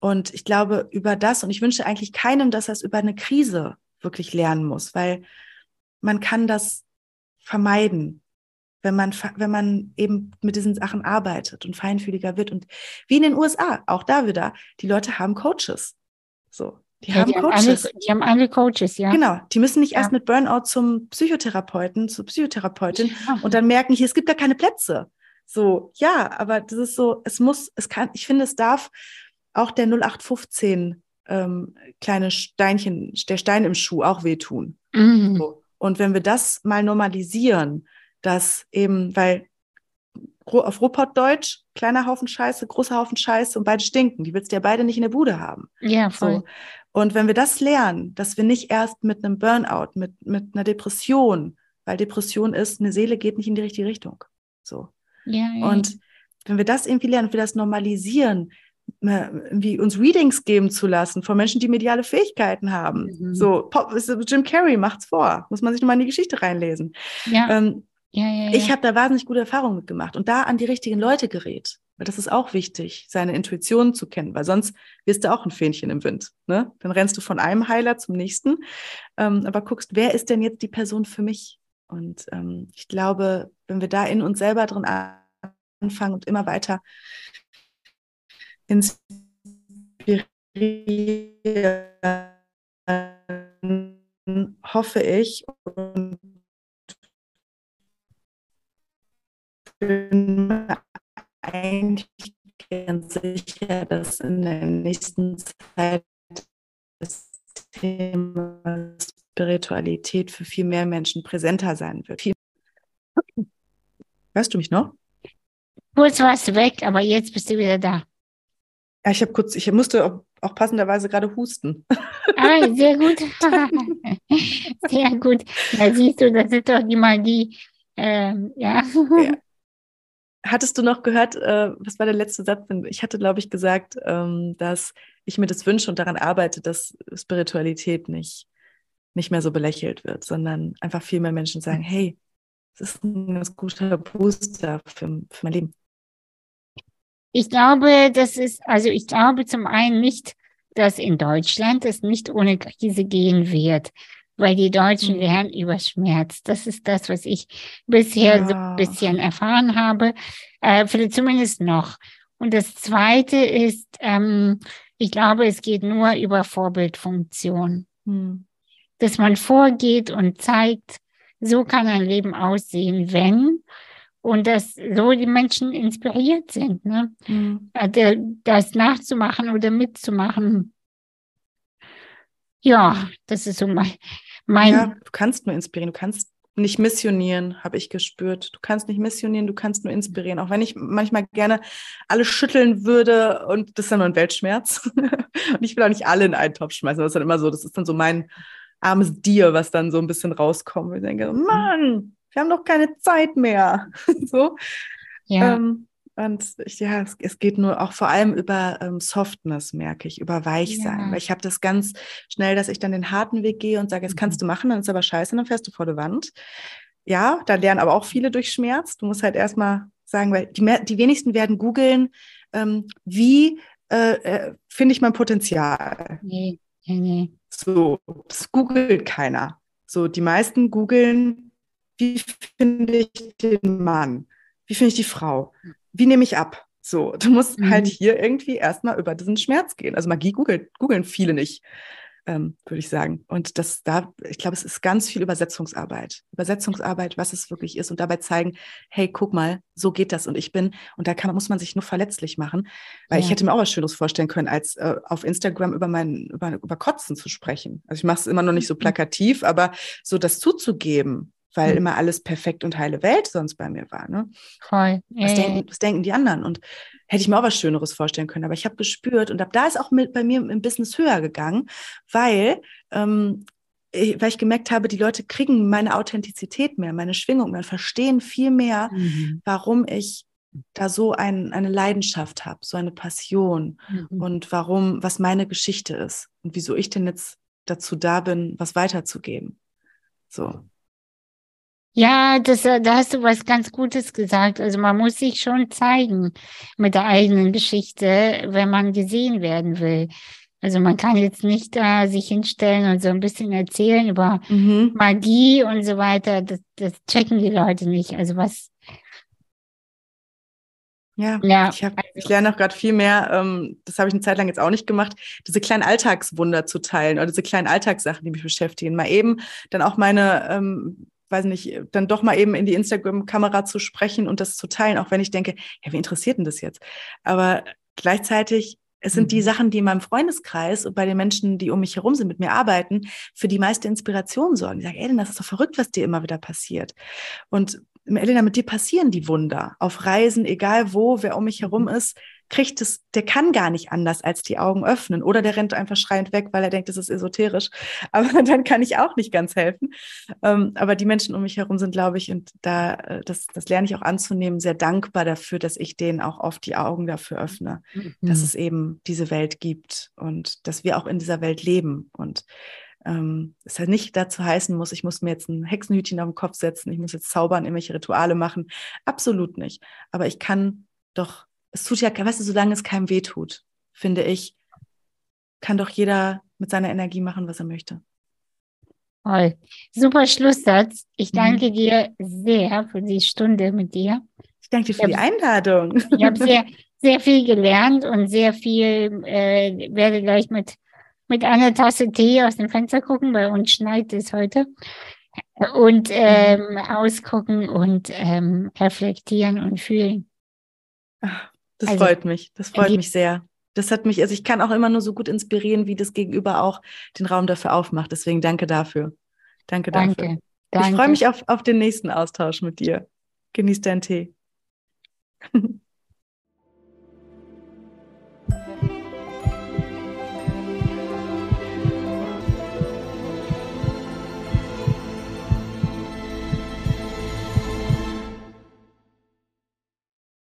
Und ich glaube, über das, und ich wünsche eigentlich keinem, dass er es über eine Krise wirklich lernen muss, weil man kann das vermeiden, wenn man, wenn man eben mit diesen Sachen arbeitet und feinfühliger wird. Und wie in den USA, auch da wieder, die Leute haben Coaches. So, die, ja, haben, die Coaches. Haben alle, die haben alle Coaches, ja. Genau. Die müssen nicht ja. erst mit Burnout zum Psychotherapeuten, zur Psychotherapeutin ja. und dann merken, hier, es gibt gar keine Plätze. So, ja, aber das ist so, es muss, es kann, ich finde, es darf auch der 0815 ähm, kleine Steinchen, der Stein im Schuh auch wehtun. Mhm. So. Und wenn wir das mal normalisieren, dass eben, weil auf Ruhrpottdeutsch, kleiner Haufen Scheiße, großer Haufen Scheiße und beide stinken. Die willst du ja beide nicht in der Bude haben. Ja, voll. So. Und wenn wir das lernen, dass wir nicht erst mit einem Burnout, mit, mit einer Depression, weil Depression ist, eine Seele geht nicht in die richtige Richtung. So. Ja, ja. Und wenn wir das irgendwie lernen, wir das normalisieren, wie uns Readings geben zu lassen von Menschen, die mediale Fähigkeiten haben. Mhm. So, Jim Carrey macht's vor. Muss man sich nochmal in die Geschichte reinlesen. Ja. Ähm, ja, ja. Ich habe da wahnsinnig gute Erfahrungen mitgemacht und da an die richtigen Leute gerät. Weil das ist auch wichtig, seine Intuition zu kennen, weil sonst wirst du auch ein Fähnchen im Wind. Ne? Dann rennst du von einem Heiler zum nächsten, ähm, aber guckst, wer ist denn jetzt die Person für mich? Und ähm, ich glaube, wenn wir da in uns selber drin anfangen und immer weiter inspirieren, hoffe ich und bin eigentlich ganz sicher, dass in der nächsten Zeit das Thema Spiritualität für viel mehr Menschen präsenter sein wird. Hörst du mich noch? Kurz warst du weg, aber jetzt bist du wieder da. Ja, ich habe kurz, ich musste auch, auch passenderweise gerade husten. Ah, sehr gut. sehr gut. Da siehst du, das ist doch die Magie. Ähm, ja. ja. Hattest du noch gehört, äh, was war der letzte Satz? Ich hatte, glaube ich, gesagt, ähm, dass ich mir das wünsche und daran arbeite, dass Spiritualität nicht, nicht mehr so belächelt wird, sondern einfach viel mehr Menschen sagen, hey, das ist ein ganz guter Booster für, für mein Leben. Ich glaube, das ist, also ich glaube zum einen nicht, dass in Deutschland es nicht ohne Krise gehen wird weil die Deutschen mhm. lernen über Schmerz. Das ist das, was ich bisher ja. so ein bisschen erfahren habe, äh, vielleicht zumindest noch. Und das Zweite ist, ähm, ich glaube, es geht nur über Vorbildfunktion. Mhm. Dass man vorgeht und zeigt, so kann ein Leben aussehen, wenn und dass so die Menschen inspiriert sind, ne? Mhm. das nachzumachen oder mitzumachen. Ja, das ist so mein, mein ja, du kannst nur inspirieren, du kannst nicht missionieren, habe ich gespürt. Du kannst nicht missionieren, du kannst nur inspirieren. Auch wenn ich manchmal gerne alle schütteln würde und das ist dann nur ein Weltschmerz. und ich will auch nicht alle in einen Topf schmeißen. Das ist dann immer so, das ist dann so mein armes Dir, was dann so ein bisschen rauskommt. Ich denke, Mann, wir haben doch keine Zeit mehr. so. Ja. Ähm, und ich, ja, es, es, geht nur auch vor allem über ähm, Softness, merke ich, über Weichsein. Ja. Weil ich habe das ganz schnell, dass ich dann den harten Weg gehe und sage, jetzt kannst mhm. du machen, dann ist aber scheiße, dann fährst du vor der Wand. Ja, da lernen aber auch viele durch Schmerz. Du musst halt erstmal sagen, weil die, die wenigsten werden googeln, ähm, wie äh, äh, finde ich mein Potenzial. Nee, nee, nee. So, das googelt keiner. So, die meisten googeln, wie finde ich den Mann? Wie finde ich die Frau? Wie nehme ich ab? So, du musst mhm. halt hier irgendwie erstmal über diesen Schmerz gehen. Also Magie googelt, googeln viele nicht, ähm, würde ich sagen. Und das da, ich glaube, es ist ganz viel Übersetzungsarbeit. Übersetzungsarbeit, was es wirklich ist und dabei zeigen, hey, guck mal, so geht das. Und ich bin, und da kann, muss man sich nur verletzlich machen, weil ja. ich hätte mir auch was Schönes vorstellen können, als äh, auf Instagram über mein, über, über Kotzen zu sprechen. Also ich mache es immer noch nicht so mhm. plakativ, aber so das zuzugeben, weil mhm. immer alles perfekt und heile Welt sonst bei mir war. Ne? Voll. Was, denken, was denken die anderen? Und hätte ich mir auch was Schöneres vorstellen können. Aber ich habe gespürt und ab da ist auch mit, bei mir im Business höher gegangen, weil, ähm, ich, weil ich gemerkt habe, die Leute kriegen meine Authentizität mehr, meine Schwingung mehr, verstehen viel mehr, mhm. warum ich da so ein, eine Leidenschaft habe, so eine Passion mhm. und warum, was meine Geschichte ist und wieso ich denn jetzt dazu da bin, was weiterzugeben. So. Ja, das, äh, da hast du was ganz Gutes gesagt. Also man muss sich schon zeigen mit der eigenen Geschichte, wenn man gesehen werden will. Also man kann jetzt nicht da äh, sich hinstellen und so ein bisschen erzählen über mhm. Magie und so weiter. Das, das checken die Leute nicht. Also was. Ja, ja. ich, hab, also, ich lerne auch gerade viel mehr, ähm, das habe ich eine Zeit lang jetzt auch nicht gemacht, diese kleinen Alltagswunder zu teilen oder diese kleinen Alltagssachen, die mich beschäftigen. Mal eben dann auch meine ähm, weiß nicht, dann doch mal eben in die Instagram-Kamera zu sprechen und das zu teilen, auch wenn ich denke, ja, wie interessiert denn das jetzt? Aber gleichzeitig, es sind die mhm. Sachen, die in meinem Freundeskreis und bei den Menschen, die um mich herum sind, mit mir arbeiten, für die meiste Inspiration sorgen. Ich sage, Elena, das ist doch verrückt, was dir immer wieder passiert. Und Elena, mit dir passieren die Wunder. Auf Reisen, egal wo, wer um mich herum mhm. ist, kriegt es, der kann gar nicht anders als die Augen öffnen. Oder der rennt einfach schreiend weg, weil er denkt, das ist esoterisch. Aber dann kann ich auch nicht ganz helfen. Ähm, aber die Menschen um mich herum sind, glaube ich, und da, äh, das, das lerne ich auch anzunehmen, sehr dankbar dafür, dass ich denen auch oft die Augen dafür öffne, mhm. dass es eben diese Welt gibt und dass wir auch in dieser Welt leben. Und ähm, es halt nicht dazu heißen muss, ich muss mir jetzt ein Hexenhütchen auf den Kopf setzen, ich muss jetzt zaubern, irgendwelche Rituale machen. Absolut nicht. Aber ich kann doch es tut ja, weißt du, solange es keinem weh tut, finde ich, kann doch jeder mit seiner Energie machen, was er möchte. Toll. Super Schlusssatz. Ich danke mhm. dir sehr für die Stunde mit dir. Ich danke dir für ich die Einladung. Ich habe sehr, sehr viel gelernt und sehr viel, äh, werde gleich mit, mit einer Tasse Tee aus dem Fenster gucken. Bei uns schneit es heute. Und ähm, mhm. ausgucken und ähm, reflektieren und fühlen. Ach, das also, freut mich. Das freut mich sehr. Das hat mich, also ich kann auch immer nur so gut inspirieren, wie das Gegenüber auch den Raum dafür aufmacht. Deswegen danke dafür. Danke, danke. dafür. Danke. Ich freue mich auf, auf den nächsten Austausch mit dir. Genieß deinen Tee.